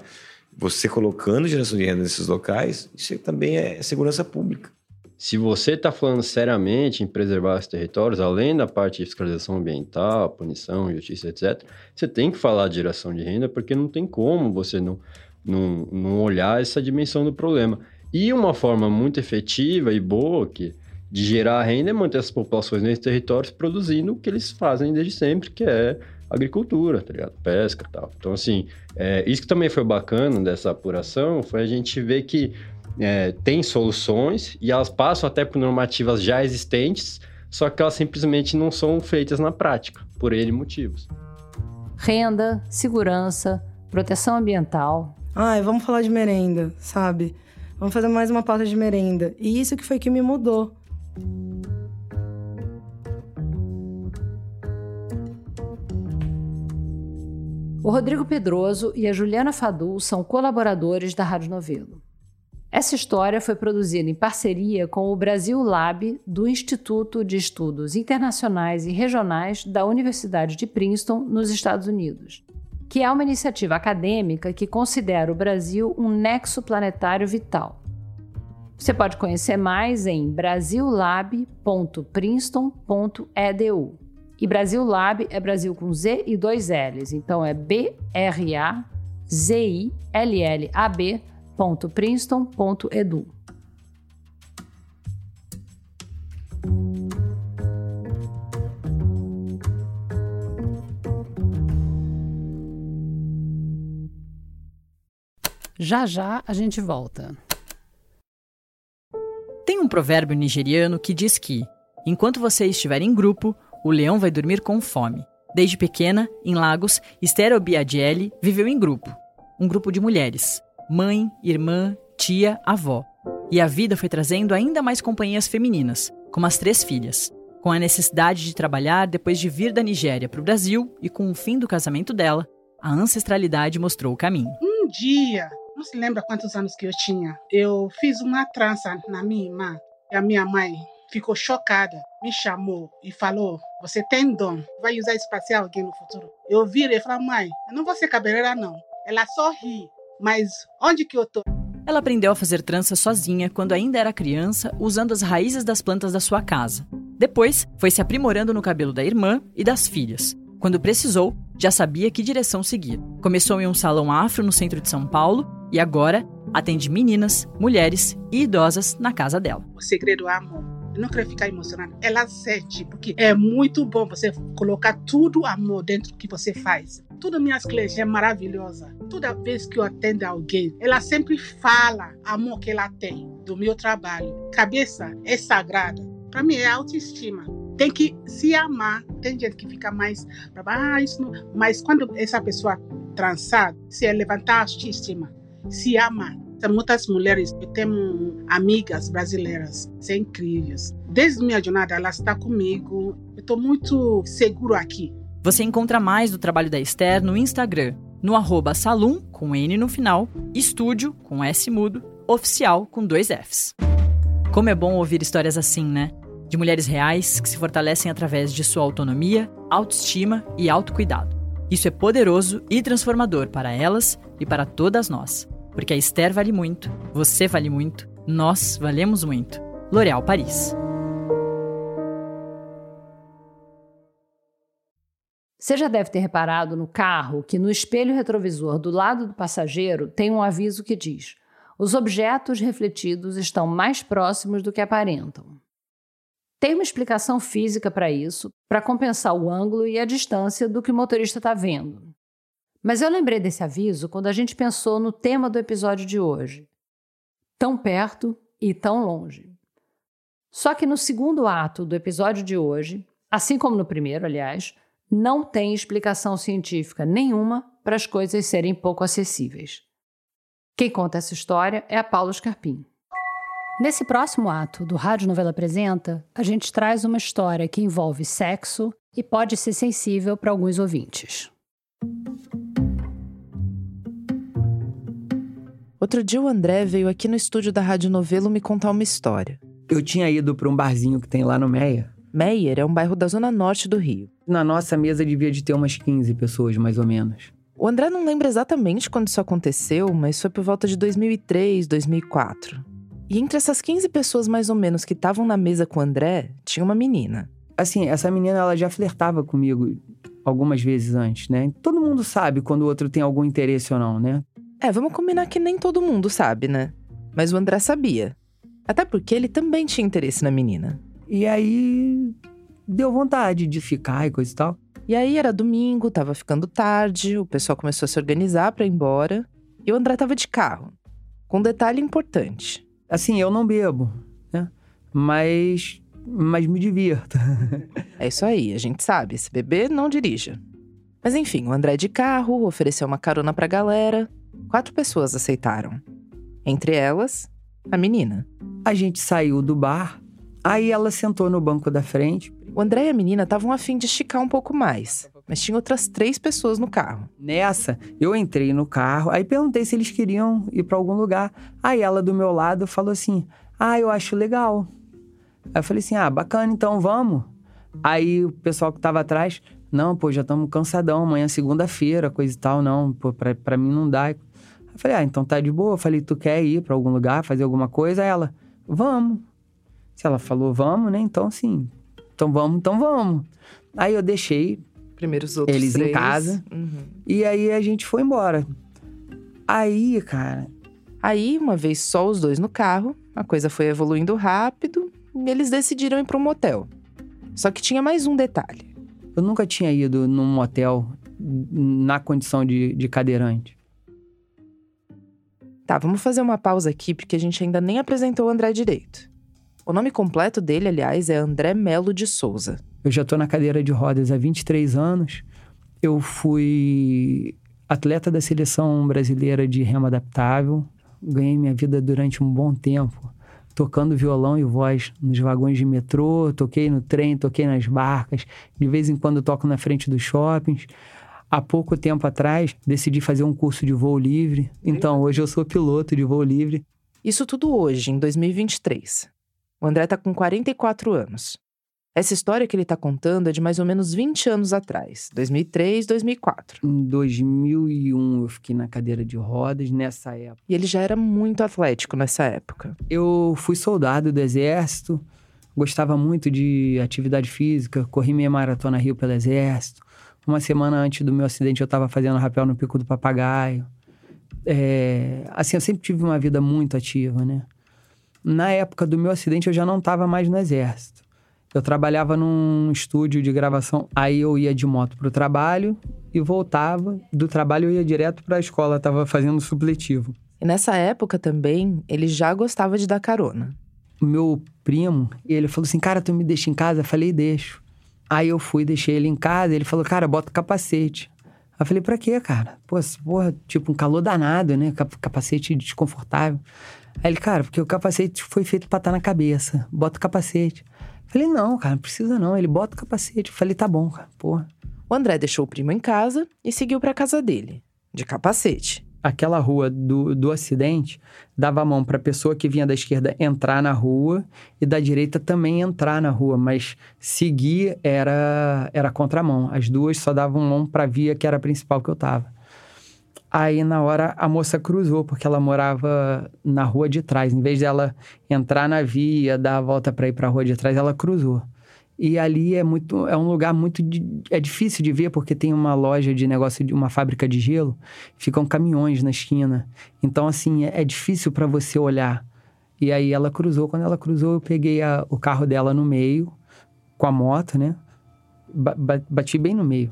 Você colocando geração de renda nesses locais, isso também é segurança pública. se você está falando seriamente em preservar os territórios, além da parte de fiscalização ambiental, punição, justiça, etc., você tem que falar de geração de renda, porque não tem como você não, não, não olhar essa dimensão do problema. E uma forma muito efetiva e boa que, de gerar renda é manter as populações nesses territórios produzindo o que eles fazem desde sempre, que é agricultura, tá ligado? Pesca e tal. Então, assim, é, isso que também foi bacana dessa apuração foi a gente ver que é, tem soluções e elas passam até por normativas já existentes, só que elas simplesmente não são feitas na prática, por N motivos. Renda, segurança, proteção ambiental. Ai, vamos falar de merenda, sabe? Vamos fazer mais uma pauta de merenda. E isso que foi que me mudou. O Rodrigo Pedroso e a Juliana Fadul são colaboradores da Rádio Novelo. Essa história foi produzida em parceria com o Brasil Lab do Instituto de Estudos Internacionais e Regionais da Universidade de Princeton, nos Estados Unidos, que é uma iniciativa acadêmica que considera o Brasil um nexo planetário vital. Você pode conhecer mais em brasillab.princeton.edu. E Brasil Lab é Brasil com Z e dois L's, então é B-R-A-Z-I-L-L-A-B www.princeton.edu. Já já a gente volta. Tem um provérbio nigeriano que diz que, enquanto você estiver em grupo, o leão vai dormir com fome. Desde pequena, em Lagos, Esther Obiadiele viveu em grupo, um grupo de mulheres mãe, irmã, tia, avó. E a vida foi trazendo ainda mais companhias femininas, como as três filhas. Com a necessidade de trabalhar depois de vir da Nigéria para o Brasil e com o fim do casamento dela, a ancestralidade mostrou o caminho. Um dia, não se lembra quantos anos que eu tinha, eu fiz uma trança na minha irmã e a minha mãe ficou chocada, me chamou e falou: Você tem dom, vai usar isso para ser alguém no futuro. Eu virei e falei: Mãe, eu não vou ser cabeleireira, não. Ela só ri. Mas onde que eu tô? Ela aprendeu a fazer trança sozinha quando ainda era criança, usando as raízes das plantas da sua casa. Depois, foi se aprimorando no cabelo da irmã e das filhas. Quando precisou, já sabia que direção seguir. Começou em um salão afro no centro de São Paulo e agora atende meninas, mulheres e idosas na casa dela. O segredo é amor. Eu não quero ficar emocionada. Ela sente, porque é muito bom você colocar tudo amor dentro do que você faz. Todas minhas clientes é maravilhosa. Toda vez que eu atendo alguém, ela sempre fala amor que ela tem do meu trabalho. Cabeça é sagrada. Para mim é autoestima. Tem que se amar. Tem gente que fica mais ah, isso não. Mas quando essa pessoa transar, se é levantar a autoestima, se ama. Muitas mulheres, eu tenho amigas brasileiras, são incríveis. Desde minha jornada, ela está comigo. Eu estou muito seguro aqui. Você encontra mais do trabalho da Esther no Instagram, no arroba salum, com N no final, estúdio, com S mudo, oficial, com dois Fs. Como é bom ouvir histórias assim, né? De mulheres reais que se fortalecem através de sua autonomia, autoestima e autocuidado. Isso é poderoso e transformador para elas e para todas nós. Porque a Esther vale muito, você vale muito, nós valemos muito. L'Oréal Paris. Você já deve ter reparado no carro que no espelho retrovisor do lado do passageiro tem um aviso que diz: os objetos refletidos estão mais próximos do que aparentam. Tem uma explicação física para isso, para compensar o ângulo e a distância do que o motorista está vendo. Mas eu lembrei desse aviso quando a gente pensou no tema do episódio de hoje: tão perto e tão longe. Só que no segundo ato do episódio de hoje, assim como no primeiro, aliás, não tem explicação científica nenhuma para as coisas serem pouco acessíveis. Quem conta essa história é a Paula Scarpim. Nesse próximo ato do Rádio Novela Apresenta, a gente traz uma história que envolve sexo e pode ser sensível para alguns ouvintes. Outro dia o André veio aqui no estúdio da Rádio Novelo me contar uma história. Eu tinha ido para um barzinho que tem lá no Meia Meyer é um bairro da zona norte do Rio. Na nossa mesa devia de ter umas 15 pessoas, mais ou menos. O André não lembra exatamente quando isso aconteceu, mas foi por volta de 2003, 2004. E entre essas 15 pessoas mais ou menos que estavam na mesa com o André, tinha uma menina. Assim, essa menina ela já flertava comigo algumas vezes antes, né? Todo mundo sabe quando o outro tem algum interesse ou não, né? É, vamos combinar que nem todo mundo sabe, né? Mas o André sabia. Até porque ele também tinha interesse na menina. E aí deu vontade de ficar e coisa e tal. E aí era domingo, tava ficando tarde, o pessoal começou a se organizar para ir embora. E o André tava de carro. Com um detalhe importante. Assim, eu não bebo, né? Mas. Mas me divirto. é isso aí, a gente sabe. Se beber, não dirija. Mas enfim, o André de carro ofereceu uma carona pra galera. Quatro pessoas aceitaram. Entre elas, a menina. A gente saiu do bar, aí ela sentou no banco da frente. O André e a menina estavam afim de esticar um pouco mais, mas tinha outras três pessoas no carro. Nessa, eu entrei no carro, aí perguntei se eles queriam ir para algum lugar. Aí ela do meu lado falou assim: Ah, eu acho legal. Aí eu falei assim: Ah, bacana, então vamos. Aí o pessoal que tava atrás, não, pô, já estamos cansadão, amanhã é segunda-feira, coisa e tal, não, pô, pra, pra mim não dá. Eu falei, ah, então tá de boa. Eu falei, tu quer ir para algum lugar, fazer alguma coisa? Ela, vamos. Se ela falou vamos, né? Então, sim. Então vamos, então vamos. Aí eu deixei. Primeiro os outros Eles três. em casa. Uhum. E aí a gente foi embora. Aí, cara. Aí, uma vez só os dois no carro, a coisa foi evoluindo rápido e eles decidiram ir para um motel. Só que tinha mais um detalhe. Eu nunca tinha ido num motel na condição de, de cadeirante. Tá, vamos fazer uma pausa aqui porque a gente ainda nem apresentou o André direito. O nome completo dele, aliás, é André Melo de Souza. Eu já tô na cadeira de rodas há 23 anos. Eu fui atleta da seleção brasileira de remo adaptável. Ganhei minha vida durante um bom tempo tocando violão e voz nos vagões de metrô, toquei no trem, toquei nas barcas, de vez em quando toco na frente dos shoppings. Há pouco tempo atrás, decidi fazer um curso de voo livre. Então, hoje eu sou piloto de voo livre. Isso tudo hoje, em 2023. O André tá com 44 anos. Essa história que ele tá contando é de mais ou menos 20 anos atrás, 2003, 2004. Em 2001 eu fiquei na cadeira de rodas nessa época. E ele já era muito atlético nessa época. Eu fui soldado do exército, gostava muito de atividade física, corri meia maratona Rio pelo exército. Uma semana antes do meu acidente eu estava fazendo rapel no Pico do Papagaio. É, assim, eu sempre tive uma vida muito ativa, né? Na época do meu acidente eu já não estava mais no exército. Eu trabalhava num estúdio de gravação, aí eu ia de moto pro trabalho e voltava. Do trabalho eu ia direto para a escola, tava fazendo supletivo. E nessa época também, ele já gostava de dar carona. O meu primo, ele falou assim: "Cara, tu me deixa em casa?" Eu falei: "Deixo". Aí eu fui, deixei ele em casa, ele falou: "Cara, bota capacete". Eu falei: "Pra quê, cara?" Pô, porra, tipo um calor danado, né? Capacete desconfortável. Aí ele: "Cara, porque o capacete foi feito para estar na cabeça. Bota o capacete". Falei, não, cara, não precisa não. Ele bota o capacete. Falei, tá bom, cara, porra. O André deixou o primo em casa e seguiu pra casa dele, de capacete. Aquela rua do, do acidente dava a mão pra pessoa que vinha da esquerda entrar na rua e da direita também entrar na rua, mas seguir era, era contramão. As duas só davam mão pra via que era a principal que eu tava. Aí, na hora, a moça cruzou, porque ela morava na rua de trás. Em vez dela entrar na via, dar a volta para ir para a rua de trás, ela cruzou. E ali é muito, é um lugar muito, é difícil de ver, porque tem uma loja de negócio, de uma fábrica de gelo, ficam caminhões na esquina. Então, assim, é, é difícil para você olhar. E aí ela cruzou. Quando ela cruzou, eu peguei a, o carro dela no meio, com a moto, né? Ba bati bem no meio.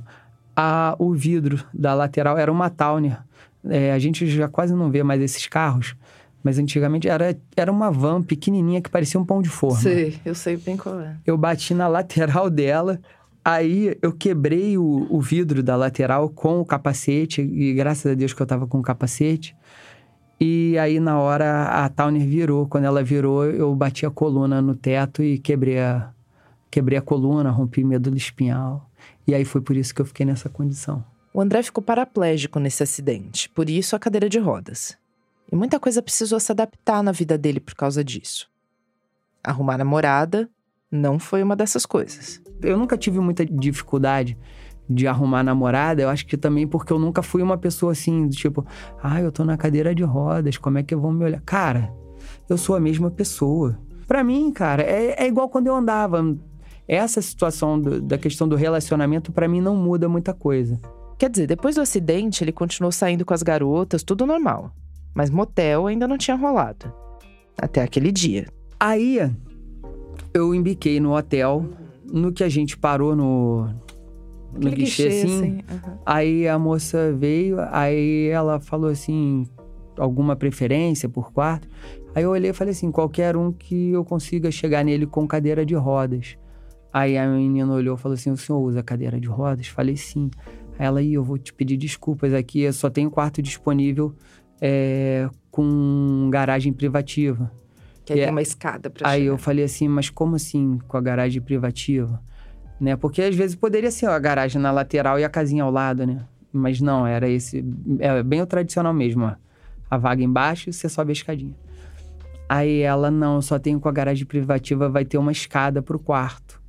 A, o vidro da lateral era uma Towner. É, a gente já quase não vê mais esses carros, mas antigamente era, era uma van pequenininha que parecia um pão de forma. Sei, eu sei bem qual é. Eu bati na lateral dela, aí eu quebrei o, o vidro da lateral com o capacete, e graças a Deus que eu tava com o capacete. E aí, na hora, a Towner virou. Quando ela virou, eu bati a coluna no teto e quebrei a, quebrei a coluna, rompi medula espinhal. E aí foi por isso que eu fiquei nessa condição. O André ficou paraplégico nesse acidente, por isso a cadeira de rodas. E muita coisa precisou se adaptar na vida dele por causa disso. Arrumar namorada não foi uma dessas coisas. Eu nunca tive muita dificuldade de arrumar namorada, eu acho que também porque eu nunca fui uma pessoa assim, do tipo, ah, eu tô na cadeira de rodas, como é que vão me olhar? Cara, eu sou a mesma pessoa. Para mim, cara, é, é, igual quando eu andava. Essa situação do, da questão do relacionamento, para mim, não muda muita coisa. Quer dizer, depois do acidente, ele continuou saindo com as garotas, tudo normal. Mas motel ainda não tinha rolado. Até aquele dia. Aí, eu embiquei no hotel, no que a gente parou no, no guichê, guichê, assim. assim. Uhum. Aí a moça veio, aí ela falou assim: alguma preferência por quarto? Aí eu olhei e falei assim: qualquer um que eu consiga chegar nele com cadeira de rodas. Aí a menina olhou e falou assim: o senhor usa cadeira de rodas? Falei sim. Aí ela, aí eu vou te pedir desculpas aqui, eu só tenho quarto disponível é, com garagem privativa. Que aí é, tem uma escada pra Aí chegar. eu falei assim, mas como assim com a garagem privativa? Né? Porque às vezes poderia ser ó, a garagem na lateral e a casinha ao lado, né? Mas não, era esse. É bem o tradicional mesmo, ó. A vaga embaixo e você sobe a escadinha. Aí ela, não, só tenho com a garagem privativa, vai ter uma escada pro quarto.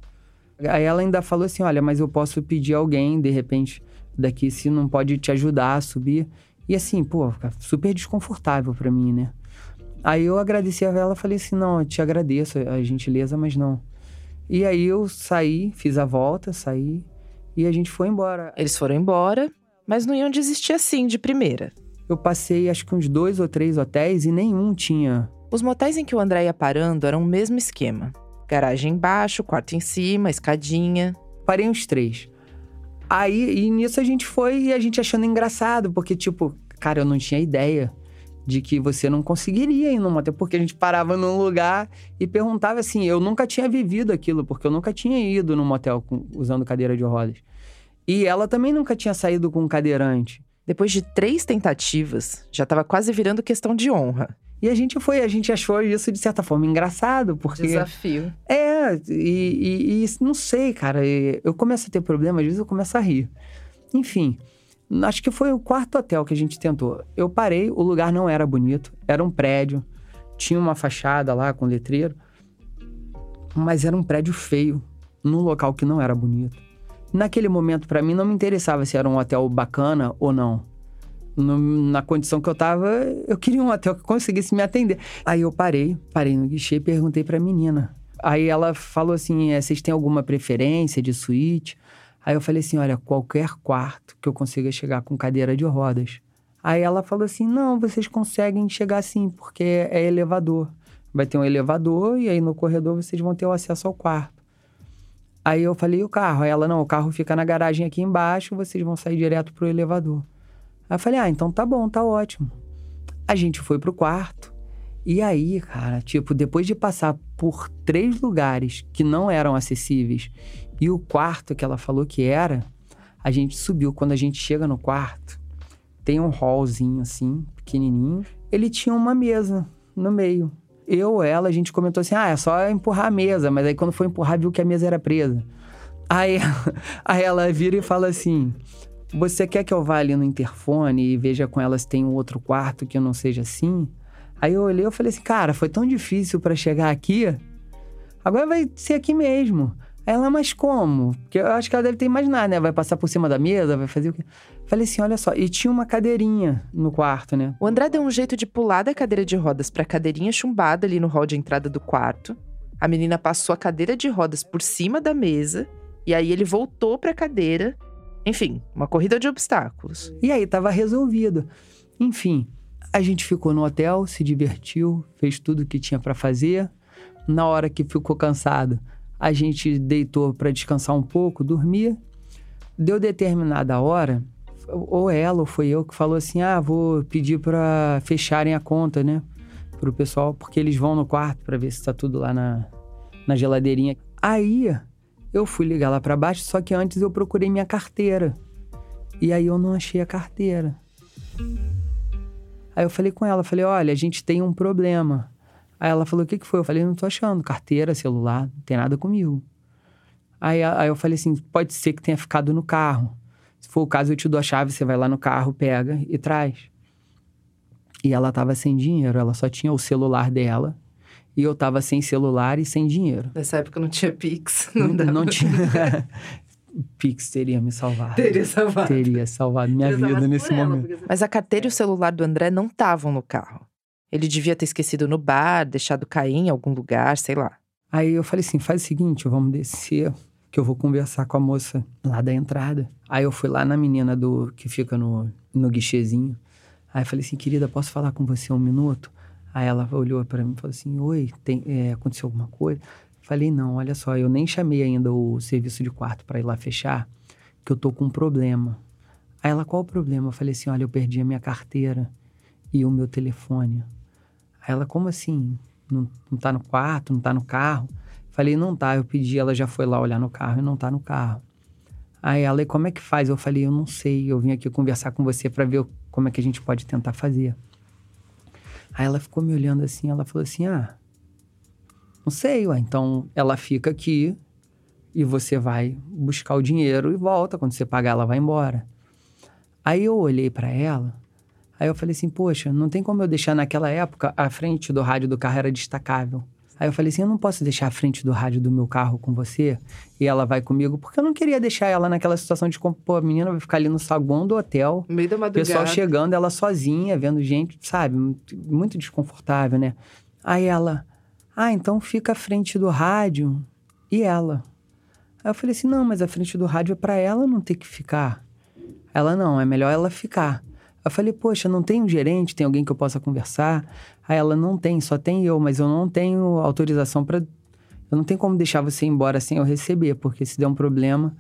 Aí ela ainda falou assim: olha, mas eu posso pedir alguém, de repente, daqui, se não pode te ajudar a subir. E assim, pô, super desconfortável para mim, né? Aí eu agradeci a ela, falei assim: não, eu te agradeço a gentileza, mas não. E aí eu saí, fiz a volta, saí e a gente foi embora. Eles foram embora, mas não iam desistir assim de primeira. Eu passei acho que uns dois ou três hotéis e nenhum tinha. Os motéis em que o André ia parando eram o mesmo esquema: garagem embaixo, quarto em cima, escadinha. Parei uns três. Aí, e nisso a gente foi e a gente achando engraçado, porque, tipo, cara, eu não tinha ideia de que você não conseguiria ir motel, porque a gente parava num lugar e perguntava assim, eu nunca tinha vivido aquilo, porque eu nunca tinha ido num motel com, usando cadeira de rodas. E ela também nunca tinha saído com um cadeirante. Depois de três tentativas, já estava quase virando questão de honra. E a gente foi, a gente achou isso de certa forma engraçado, porque. Desafio. É, e, e, e não sei, cara. Eu começo a ter problema, às vezes eu começo a rir. Enfim. Acho que foi o quarto hotel que a gente tentou. Eu parei, o lugar não era bonito, era um prédio, tinha uma fachada lá com letreiro, mas era um prédio feio, num local que não era bonito. Naquele momento, para mim, não me interessava se era um hotel bacana ou não. No, na condição que eu tava, eu queria um hotel que conseguisse me atender. Aí eu parei, parei no guichê e perguntei pra menina. Aí ela falou assim: é, vocês têm alguma preferência de suíte? Aí eu falei assim: olha, qualquer quarto que eu consiga chegar com cadeira de rodas. Aí ela falou assim: não, vocês conseguem chegar sim, porque é elevador. Vai ter um elevador e aí no corredor vocês vão ter o acesso ao quarto. Aí eu falei: o carro? Aí ela: não, o carro fica na garagem aqui embaixo, vocês vão sair direto pro elevador. Aí eu falei: ah, então tá bom, tá ótimo. A gente foi pro quarto. E aí, cara, tipo, depois de passar por três lugares que não eram acessíveis e o quarto que ela falou que era, a gente subiu. Quando a gente chega no quarto, tem um hallzinho assim, pequenininho. Ele tinha uma mesa no meio. Eu, ela, a gente comentou assim: ah, é só empurrar a mesa. Mas aí quando foi empurrar, viu que a mesa era presa. Aí, aí ela vira e fala assim: Você quer que eu vá ali no interfone e veja com ela se tem um outro quarto que não seja assim? Aí eu olhei e falei assim: Cara, foi tão difícil para chegar aqui. Agora vai ser aqui mesmo. Ela, mas como? Porque eu acho que ela deve ter imaginado, né? Vai passar por cima da mesa, vai fazer o quê? Falei assim, olha só. E tinha uma cadeirinha no quarto, né? O André deu um jeito de pular da cadeira de rodas pra cadeirinha chumbada ali no hall de entrada do quarto. A menina passou a cadeira de rodas por cima da mesa. E aí ele voltou pra cadeira. Enfim, uma corrida de obstáculos. E aí tava resolvido. Enfim, a gente ficou no hotel, se divertiu, fez tudo o que tinha para fazer. Na hora que ficou cansado, a gente deitou para descansar um pouco, dormia. Deu determinada hora, ou ela ou foi eu que falou assim: "Ah, vou pedir para fecharem a conta, né, pro pessoal, porque eles vão no quarto para ver se tá tudo lá na na geladeirinha". Aí eu fui ligar lá para baixo, só que antes eu procurei minha carteira. E aí eu não achei a carteira. Aí eu falei com ela, falei: "Olha, a gente tem um problema. Aí ela falou: O que, que foi? Eu falei: Não tô achando. Carteira, celular, não tem nada comigo. Aí, aí eu falei assim: Pode ser que tenha ficado no carro. Se for o caso, eu te dou a chave, você vai lá no carro, pega e traz. E ela tava sem dinheiro, ela só tinha o celular dela. E eu tava sem celular e sem dinheiro. Nessa época não tinha Pix. Não, não, não tinha. Pix teria me salvado. Teria salvado. Teria salvado minha teria vida salvado nesse momento. Mas a carteira e o celular do André não estavam no carro. Ele devia ter esquecido no bar, deixado cair em algum lugar, sei lá. Aí eu falei assim: faz o seguinte, vamos descer, que eu vou conversar com a moça lá da entrada. Aí eu fui lá na menina do que fica no, no guichezinho. Aí eu falei assim: querida, posso falar com você um minuto? Aí ela olhou para mim e falou assim: Oi, tem, é, aconteceu alguma coisa? Falei: Não, olha só, eu nem chamei ainda o serviço de quarto para ir lá fechar, que eu tô com um problema. Aí ela: Qual o problema? Eu falei assim: Olha, eu perdi a minha carteira e o meu telefone. Aí ela: Como assim? Não, não tá no quarto, não tá no carro? Falei: Não tá. Eu pedi, ela já foi lá olhar no carro e não tá no carro. Aí ela: Como é que faz? Eu falei: Eu não sei. Eu vim aqui conversar com você para ver como é que a gente pode tentar fazer. Aí ela ficou me olhando assim, ela falou assim: Ah, não sei, ué. Então ela fica aqui e você vai buscar o dinheiro e volta. Quando você pagar, ela vai embora. Aí eu olhei para ela, aí eu falei assim: Poxa, não tem como eu deixar naquela época a frente do rádio do carro era destacável. Aí eu falei assim: eu não posso deixar a frente do rádio do meu carro com você e ela vai comigo, porque eu não queria deixar ela naquela situação de, pô, a menina vai ficar ali no saguão do hotel. No meio da madrugada. Pessoal chegando, ela sozinha, vendo gente, sabe? Muito desconfortável, né? Aí ela, ah, então fica à frente do rádio e ela. Aí eu falei assim: não, mas a frente do rádio é pra ela não ter que ficar. Ela, não, é melhor ela ficar. Eu falei, poxa, não tem um gerente, tem alguém que eu possa conversar? Aí ela, não tem, só tem eu, mas eu não tenho autorização para. Eu não tenho como deixar você ir embora sem eu receber, porque se der um problema,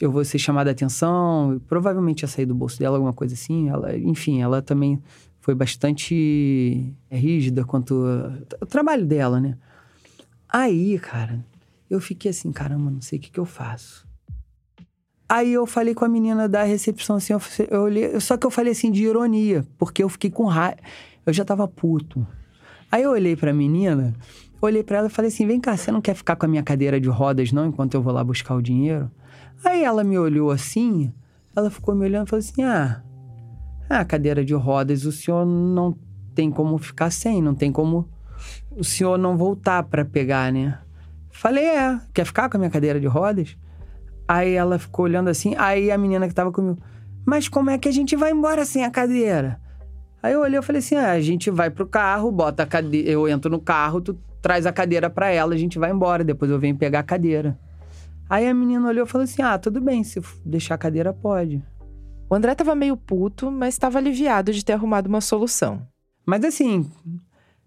eu vou ser chamada a atenção, provavelmente ia sair do bolso dela alguma coisa assim. Ela, enfim, ela também foi bastante rígida quanto ao trabalho dela, né? Aí, cara, eu fiquei assim, caramba, não sei o que, que eu faço. Aí eu falei com a menina da recepção assim, eu olhei, só que eu falei assim de ironia, porque eu fiquei com raiva, eu já tava puto. Aí eu olhei pra menina, olhei para ela e falei assim: vem cá, você não quer ficar com a minha cadeira de rodas não, enquanto eu vou lá buscar o dinheiro? Aí ela me olhou assim, ela ficou me olhando e falou assim: ah, a cadeira de rodas o senhor não tem como ficar sem, não tem como o senhor não voltar para pegar, né? Falei: é, quer ficar com a minha cadeira de rodas? Aí ela ficou olhando assim, aí a menina que tava comigo, mas como é que a gente vai embora sem a cadeira? Aí eu olhei e falei assim: ah, a gente vai pro carro, bota a cadeira, eu entro no carro, tu traz a cadeira para ela, a gente vai embora, depois eu venho pegar a cadeira. Aí a menina olhou e falou assim: ah, tudo bem, se deixar a cadeira, pode. O André tava meio puto, mas estava aliviado de ter arrumado uma solução. Mas assim,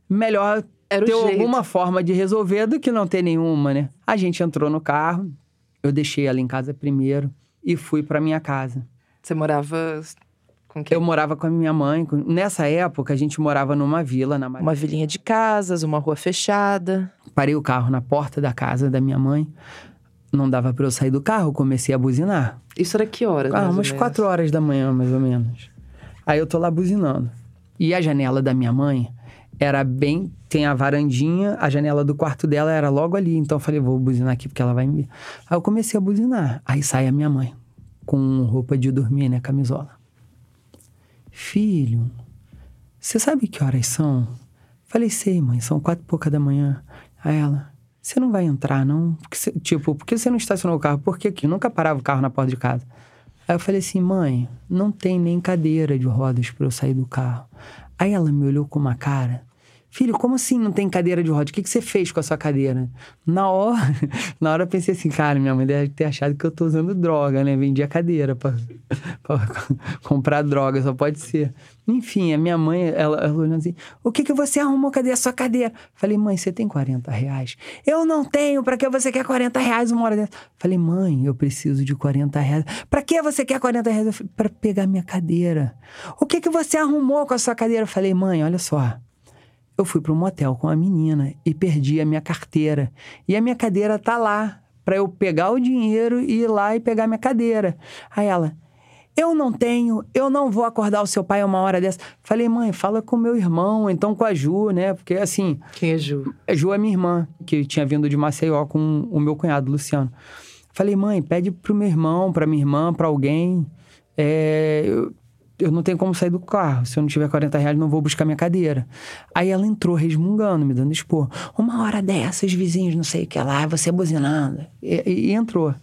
melhor Era ter alguma forma de resolver do que não ter nenhuma, né? A gente entrou no carro, eu deixei ela em casa primeiro e fui para minha casa. Você morava? Eu morava com a minha mãe. Nessa época, a gente morava numa vila na Uma vilinha de casas, uma rua fechada. Parei o carro na porta da casa da minha mãe. Não dava para eu sair do carro, comecei a buzinar. Isso era que horas? Ah, umas quatro horas da manhã, mais ou menos. Aí eu tô lá buzinando. E a janela da minha mãe era bem. Tem a varandinha, a janela do quarto dela era logo ali. Então eu falei, vou buzinar aqui porque ela vai me. Aí eu comecei a buzinar. Aí sai a minha mãe, com roupa de dormir, né? Camisola. Filho, você sabe que horas são? Falei, sei, mãe, são quatro e pouca da manhã. Aí ela, você não vai entrar, não? Porque você, tipo, por que você não estacionou o carro? Porque aqui nunca parava o carro na porta de casa. Aí eu falei assim, mãe, não tem nem cadeira de rodas para eu sair do carro. Aí ela me olhou com uma cara Filho, como assim não tem cadeira de roda? O que, que você fez com a sua cadeira? Na hora, na hora eu pensei assim, cara, minha mãe deve ter achado que eu tô usando droga, né? Vendi a cadeira pra comprar droga, só pode ser. Enfim, a minha mãe, ela, ela assim, o que que você arrumou? Cadê a sua cadeira? Falei, mãe, você tem 40 reais? Eu não tenho, pra que você quer 40 reais uma hora dessa? Falei, mãe, eu preciso de 40 reais. Pra que você quer 40 reais? Falei, pra pegar minha cadeira. O que que você arrumou com a sua cadeira? Falei, mãe, olha só eu fui para um motel com a menina e perdi a minha carteira. E a minha cadeira tá lá para eu pegar o dinheiro e ir lá e pegar minha cadeira. Aí ela, eu não tenho, eu não vou acordar o seu pai uma hora dessa. Falei, mãe, fala com meu irmão, então com a Ju, né? Porque assim. Quem é Ju? A Ju é minha irmã, que tinha vindo de Maceió com o meu cunhado, Luciano. Falei, mãe, pede pro meu irmão, pra minha irmã, pra alguém. É, eu, eu não tenho como sair do carro. Se eu não tiver 40 reais, não vou buscar minha cadeira. Aí ela entrou resmungando, me dando expor. Uma hora dessas, vizinhos, não sei o que lá, você buzinando. E, e, entrou.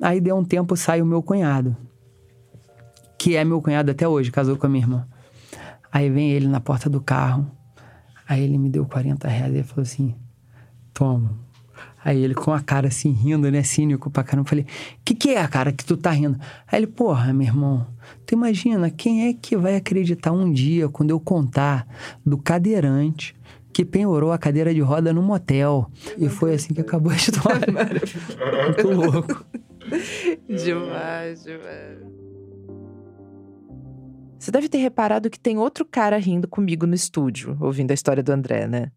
Aí deu um tempo, sai o meu cunhado. Que é meu cunhado até hoje, casou com a minha irmã. Aí vem ele na porta do carro. Aí ele me deu 40 reais e falou assim: toma. Aí ele com a cara assim, rindo, né? Cínico pra caramba. Eu falei, que que é, cara, que tu tá rindo? Aí ele, porra, meu irmão, tu imagina, quem é que vai acreditar um dia quando eu contar do cadeirante que penhorou a cadeira de roda no motel? E foi assim que acabou a história. Muito louco. demais, demais. Você deve ter reparado que tem outro cara rindo comigo no estúdio, ouvindo a história do André, né?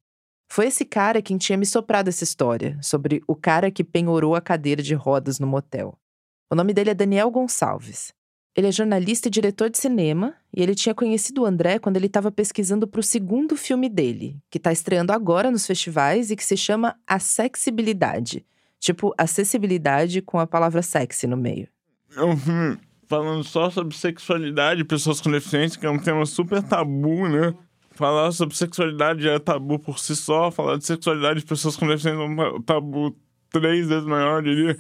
Foi esse cara quem tinha me soprado essa história, sobre o cara que penhorou a cadeira de rodas no motel. O nome dele é Daniel Gonçalves. Ele é jornalista e diretor de cinema, e ele tinha conhecido o André quando ele estava pesquisando para o segundo filme dele, que está estreando agora nos festivais e que se chama Acessibilidade. Tipo, acessibilidade com a palavra sexy no meio. É falando só sobre sexualidade, pessoas com deficiência, que é um tema super tabu, né? Falar sobre sexualidade é tabu por si só, falar de sexualidade de pessoas com deficiência é um tabu três vezes maior, eu diria.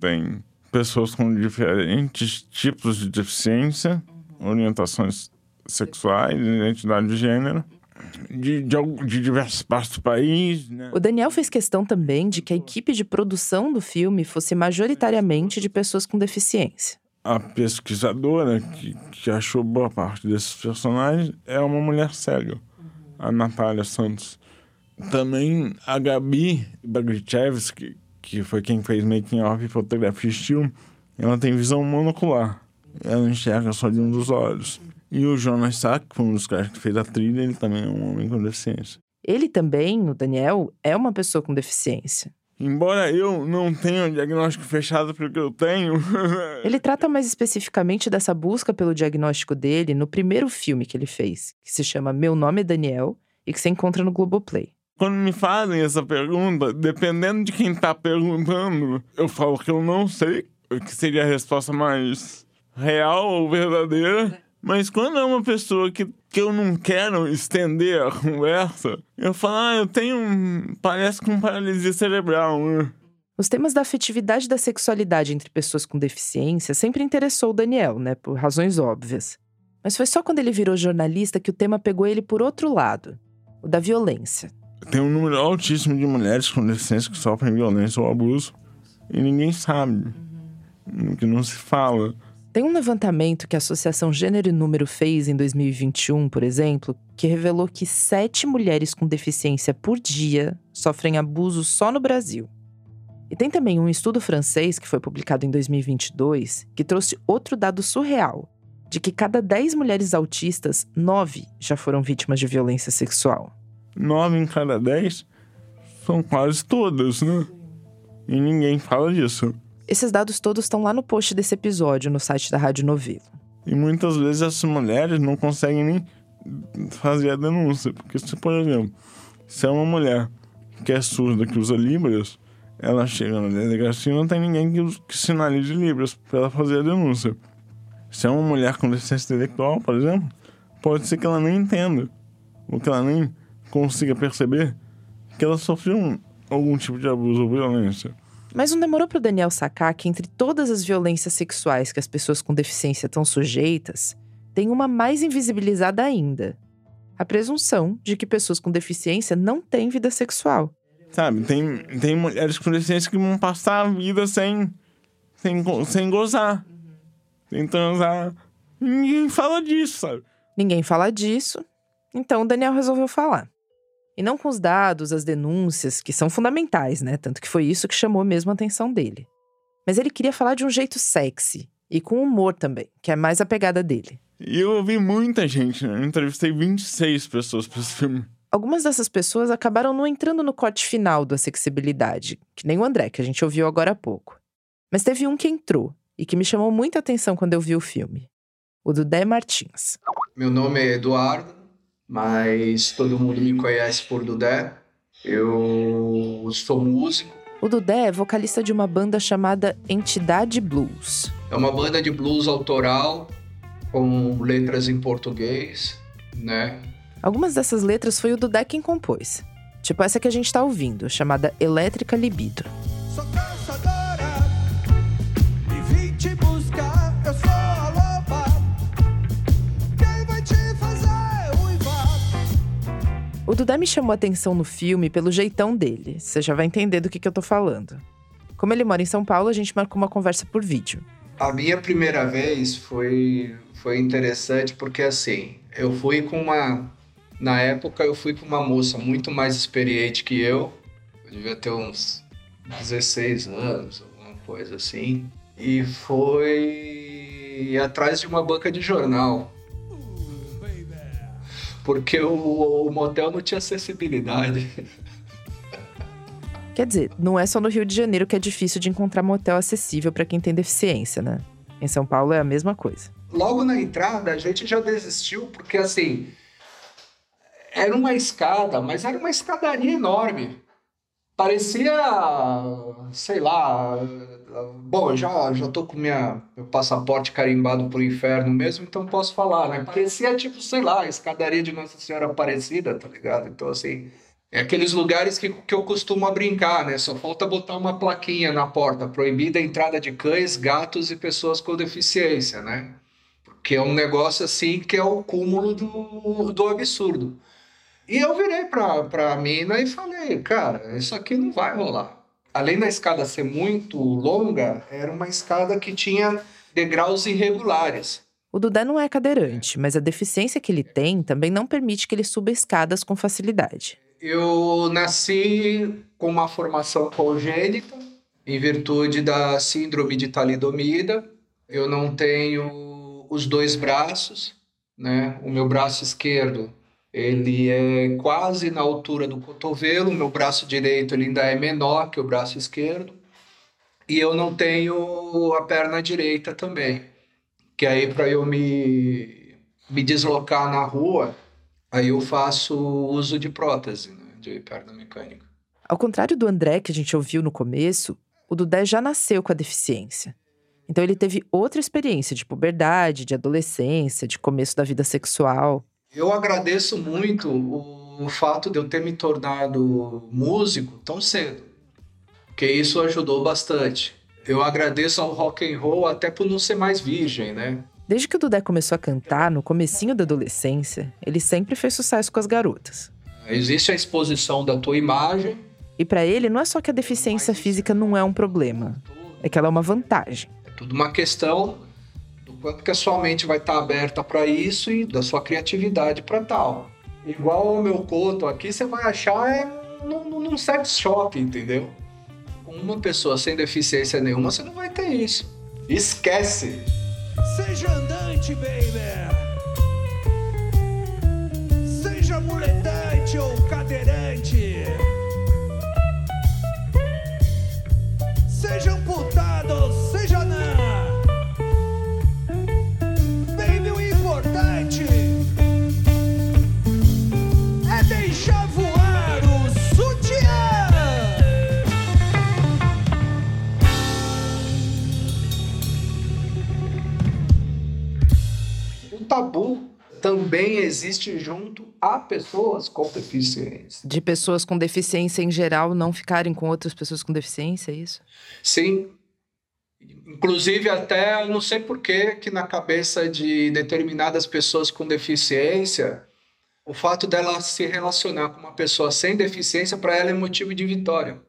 Tem pessoas com diferentes tipos de deficiência, orientações sexuais, identidade de gênero. De, de, de, partes do país. Né? O Daniel fez questão também de que a equipe de produção do filme fosse majoritariamente de pessoas com deficiência. A pesquisadora que, que achou boa parte desses personagens é uma mulher cega, a Natália Santos. Também a Gabi Bagrichevski, que foi quem fez making off e fotografia estilo, ela tem visão monocular. Ela enxerga só de um dos olhos. E o Jonas Sack, um dos caras que fez a trilha, ele também é um homem com deficiência. Ele também, o Daniel, é uma pessoa com deficiência. Embora eu não tenha o diagnóstico fechado porque eu tenho. ele trata mais especificamente dessa busca pelo diagnóstico dele no primeiro filme que ele fez, que se chama Meu Nome é Daniel e que se encontra no Globoplay. Quando me fazem essa pergunta, dependendo de quem tá perguntando, eu falo que eu não sei, que seria a resposta mais real ou verdadeira. Mas quando é uma pessoa que, que eu não quero estender a conversa, eu falo, ah, eu tenho. Um, parece com paralisia cerebral, né? Os temas da afetividade e da sexualidade entre pessoas com deficiência sempre interessou o Daniel, né? Por razões óbvias. Mas foi só quando ele virou jornalista que o tema pegou ele por outro lado o da violência. Tem um número altíssimo de mulheres com deficiência que sofrem violência ou abuso e ninguém sabe, que não se fala. Tem um levantamento que a Associação Gênero e Número fez em 2021, por exemplo, que revelou que sete mulheres com deficiência por dia sofrem abuso só no Brasil. E tem também um estudo francês que foi publicado em 2022 que trouxe outro dado surreal: de que cada dez mulheres autistas, nove já foram vítimas de violência sexual. Nove em cada dez são quase todas, né? E ninguém fala disso. Esses dados todos estão lá no post desse episódio no site da Rádio Novelo. E muitas vezes essas mulheres não conseguem nem fazer a denúncia. Porque, se, por exemplo, se é uma mulher que é surda, que usa Libras, ela chega na delegacia e não tem ninguém que, que sinalize Libras para ela fazer a denúncia. Se é uma mulher com deficiência intelectual, por exemplo, pode ser que ela nem entenda, ou que ela nem consiga perceber que ela sofreu um, algum tipo de abuso ou violência. Mas não demorou para o Daniel sacar que entre todas as violências sexuais que as pessoas com deficiência estão sujeitas, tem uma mais invisibilizada ainda: a presunção de que pessoas com deficiência não têm vida sexual. Sabe, tem, tem mulheres com deficiência que vão passar a vida sem, sem, sem gozar, sem transar. Ninguém fala disso, sabe? Ninguém fala disso, então o Daniel resolveu falar. E não com os dados, as denúncias, que são fundamentais, né? Tanto que foi isso que chamou mesmo a atenção dele. Mas ele queria falar de um jeito sexy e com humor também, que é mais a pegada dele. E eu ouvi muita gente, né? Eu entrevistei 26 pessoas para esse filme. Algumas dessas pessoas acabaram não entrando no corte final do Acessibilidade, que nem o André, que a gente ouviu agora há pouco. Mas teve um que entrou e que me chamou muita atenção quando eu vi o filme: o do Dé Martins. Meu nome é Eduardo, mas todo mundo me conhece por Dudé. Eu sou músico. O Dudé é vocalista de uma banda chamada Entidade Blues. É uma banda de blues autoral com letras em português, né? Algumas dessas letras foi o Dudé quem compôs. Tipo essa que a gente tá ouvindo, chamada Elétrica Libido. O Dudé me chamou a atenção no filme pelo jeitão dele. Você já vai entender do que, que eu tô falando. Como ele mora em São Paulo, a gente marcou uma conversa por vídeo. A minha primeira vez foi, foi interessante porque, assim, eu fui com uma. Na época, eu fui com uma moça muito mais experiente que eu. Eu devia ter uns 16 anos, alguma coisa assim. E foi atrás de uma banca de jornal. Porque o, o motel não tinha acessibilidade. Quer dizer, não é só no Rio de Janeiro que é difícil de encontrar motel acessível para quem tem deficiência, né? Em São Paulo é a mesma coisa. Logo na entrada, a gente já desistiu, porque assim. Era uma escada, mas era uma escadaria enorme. Parecia. sei lá. Bom, já, já tô com minha, meu passaporte carimbado pro inferno mesmo, então posso falar, né? Parecia tipo, sei lá, escadaria de Nossa Senhora Aparecida, tá ligado? Então, assim. É aqueles lugares que, que eu costumo brincar, né? Só falta botar uma plaquinha na porta, proibida a entrada de cães, gatos e pessoas com deficiência, né? Porque é um negócio assim que é o cúmulo do, do absurdo. E eu virei pra, pra mina e falei, cara, isso aqui não vai rolar. Além da escada ser muito longa, era uma escada que tinha degraus irregulares. O Dudé não é cadeirante, mas a deficiência que ele tem também não permite que ele suba escadas com facilidade. Eu nasci com uma formação congênita, em virtude da síndrome de talidomida. Eu não tenho os dois braços, né? O meu braço esquerdo, ele é quase na altura do cotovelo, meu braço direito ele ainda é menor que o braço esquerdo. E eu não tenho a perna direita também. Que aí para eu me me deslocar na rua, Aí eu faço uso de prótese, né, de perna mecânica. Ao contrário do André, que a gente ouviu no começo, o Dudé já nasceu com a deficiência. Então ele teve outra experiência de puberdade, de adolescência, de começo da vida sexual. Eu agradeço muito o, fato de eu ter me tornado músico tão cedo, porque isso ajudou bastante. Eu agradeço ao rock and roll até por não ser mais virgem, né? Desde que o Dudé começou a cantar, no comecinho da adolescência, ele sempre fez sucesso com as garotas. Existe a exposição da tua imagem. E para ele, não é só que a deficiência física não é um problema, é que ela é uma vantagem. É tudo uma questão quanto que a sua mente vai estar aberta para isso e da sua criatividade para tal. Igual o meu coto aqui, você vai achar é num, num sex shop, entendeu? Com uma pessoa sem deficiência nenhuma, você não vai ter isso. Esquece! Seja andante, baby. Seja muletante ou cadeirante. Seja amputado, seja importante é deixar voar o sutiã. O tabu também existe junto a pessoas com deficiência. De pessoas com deficiência em geral não ficarem com outras pessoas com deficiência, é isso? Sim. Inclusive, até não sei por que que na cabeça de determinadas pessoas com deficiência, o fato dela se relacionar com uma pessoa sem deficiência, para ela é motivo de vitória.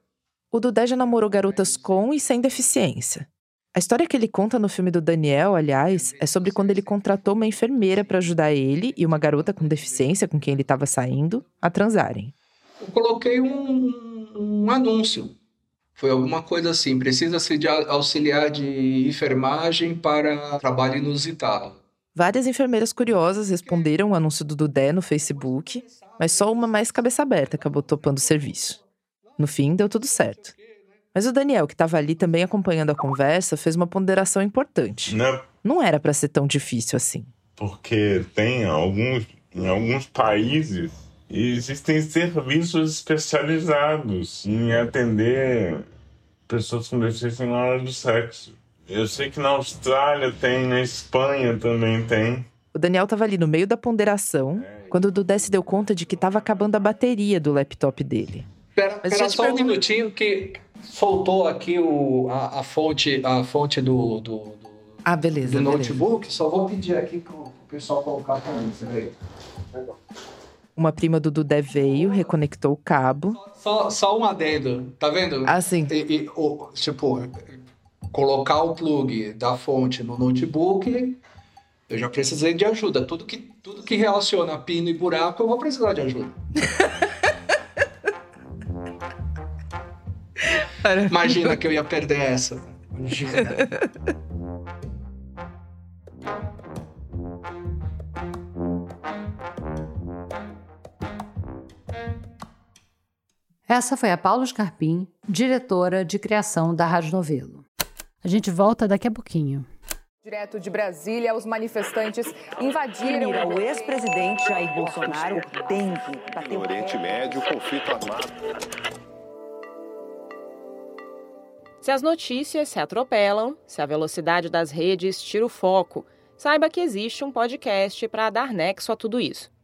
O Dudé já namorou garotas com e sem deficiência. A história que ele conta no filme do Daniel, aliás, é sobre quando ele contratou uma enfermeira para ajudar ele e uma garota com deficiência com quem ele estava saindo a transarem. Eu coloquei um, um anúncio. Foi alguma coisa assim: precisa-se de auxiliar de enfermagem para trabalho inusitado. Várias enfermeiras curiosas responderam o anúncio do Dudé no Facebook, mas só uma mais cabeça aberta acabou topando o serviço. No fim, deu tudo certo. Mas o Daniel, que estava ali também acompanhando a conversa, fez uma ponderação importante. Não, Não era para ser tão difícil assim. porque tem alguns, em alguns países, existem serviços especializados em atender pessoas com deficiência na hora do sexo. Eu sei que na Austrália tem, na Espanha também tem. O Daniel estava ali no meio da ponderação, quando o Dudé se deu conta de que estava acabando a bateria do laptop dele. Espera, Mas só um perguntar- minutinho que soltou aqui o, a, a fonte, a fonte do, do, do, Ah, beleza. do beleza. notebook. Só vou pedir aqui pro, pro pessoal colocar para mim. Peraí. Uma prima do Dudé veio, reconectou o cabo. Só, só um adendo, tá vendo? Ah, sim. E, e, o, tipo, colocar o plug da fonte no notebook, eu já precisei de ajuda. Tudo que, tudo que relaciona pino e buraco, eu vou precisar de ajuda. Imagina que eu ia perder essa. Imagina. Essa foi a Paula Scarpim, diretora de criação da Rádio Novelo. A gente volta daqui a pouquinho. Direto de Brasília, os manifestantes invadiram. o ex-presidente Jair Bolsonaro tem que bater No Oriente Médio, conflito armado. Se as notícias se atropelam, se a velocidade das redes tira o foco, saiba que existe um podcast para dar nexo a tudo isso.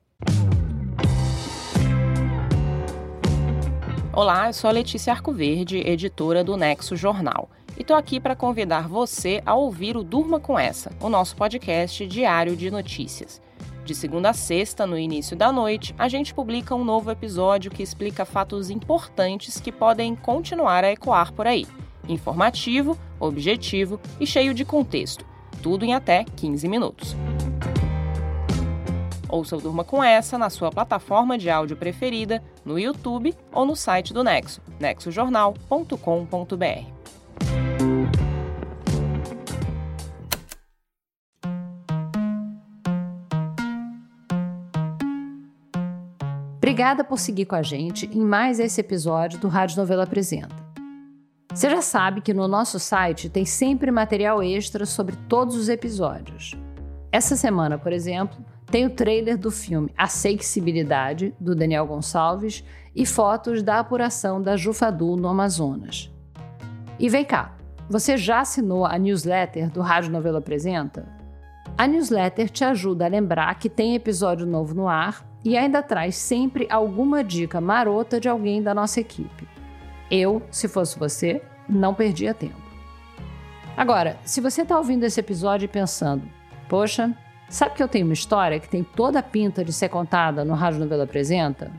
Olá, eu sou a Letícia Arcoverde, editora do Nexo Jornal, e estou aqui para convidar você a ouvir o Durma com Essa, o nosso podcast diário de notícias. De segunda a sexta, no início da noite, a gente publica um novo episódio que explica fatos importantes que podem continuar a ecoar por aí. Informativo, objetivo e cheio de contexto. Tudo em até 15 minutos. Ouça o Durma com essa na sua plataforma de áudio preferida, no YouTube ou no site do Nexo, nexojornal.com.br. Obrigada por seguir com a gente em mais esse episódio do Rádio Novela Apresenta. Você já sabe que no nosso site tem sempre material extra sobre todos os episódios. Essa semana, por exemplo, tem o trailer do filme A Sexibilidade, do Daniel Gonçalves, e fotos da apuração da Jufadu no Amazonas. E vem cá, você já assinou a newsletter do Rádio Novela Apresenta? A newsletter te ajuda a lembrar que tem episódio novo no ar e ainda traz sempre alguma dica marota de alguém da nossa equipe. Eu, se fosse você, não perdia tempo. Agora, se você está ouvindo esse episódio e pensando, poxa, sabe que eu tenho uma história que tem toda a pinta de ser contada no Rádio Novela Apresenta?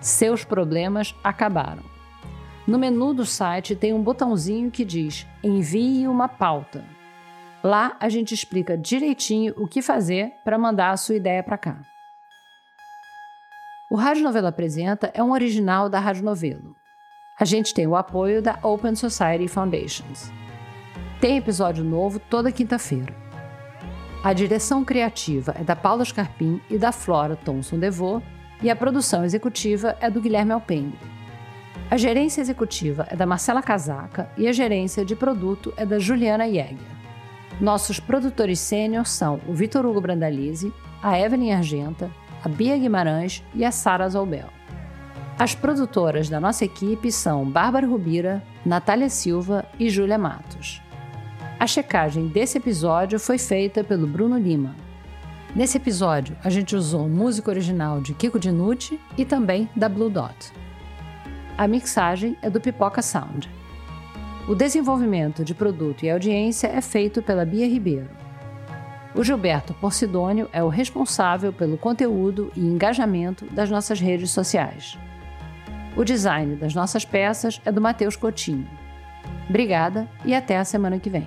Seus problemas acabaram. No menu do site tem um botãozinho que diz Envie uma pauta. Lá a gente explica direitinho o que fazer para mandar a sua ideia para cá. O Rádio Novela Apresenta é um original da Rádio Novelo. A gente tem o apoio da Open Society Foundations. Tem episódio novo toda quinta-feira. A direção criativa é da Paula Scarpim e da Flora Thomson Devô, e a produção executiva é do Guilherme Alpendre. A gerência executiva é da Marcela Casaca e a gerência de produto é da Juliana Jäger. Nossos produtores sênior são o Vitor Hugo Brandalize, a Evelyn Argenta, a Bia Guimarães e a Sara Zoubel. As produtoras da nossa equipe são Bárbara Rubira, Natália Silva e Júlia Matos. A checagem desse episódio foi feita pelo Bruno Lima. Nesse episódio, a gente usou música original de Kiko Dinucci e também da Blue Dot. A mixagem é do Pipoca Sound. O desenvolvimento de produto e audiência é feito pela Bia Ribeiro. O Gilberto Porcidônio é o responsável pelo conteúdo e engajamento das nossas redes sociais. O design das nossas peças é do Matheus Coutinho. Obrigada e até a semana que vem.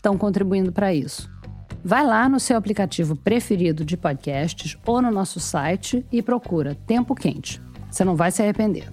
estão contribuindo para isso. Vai lá no seu aplicativo preferido de podcasts ou no nosso site e procura Tempo Quente. Você não vai se arrepender.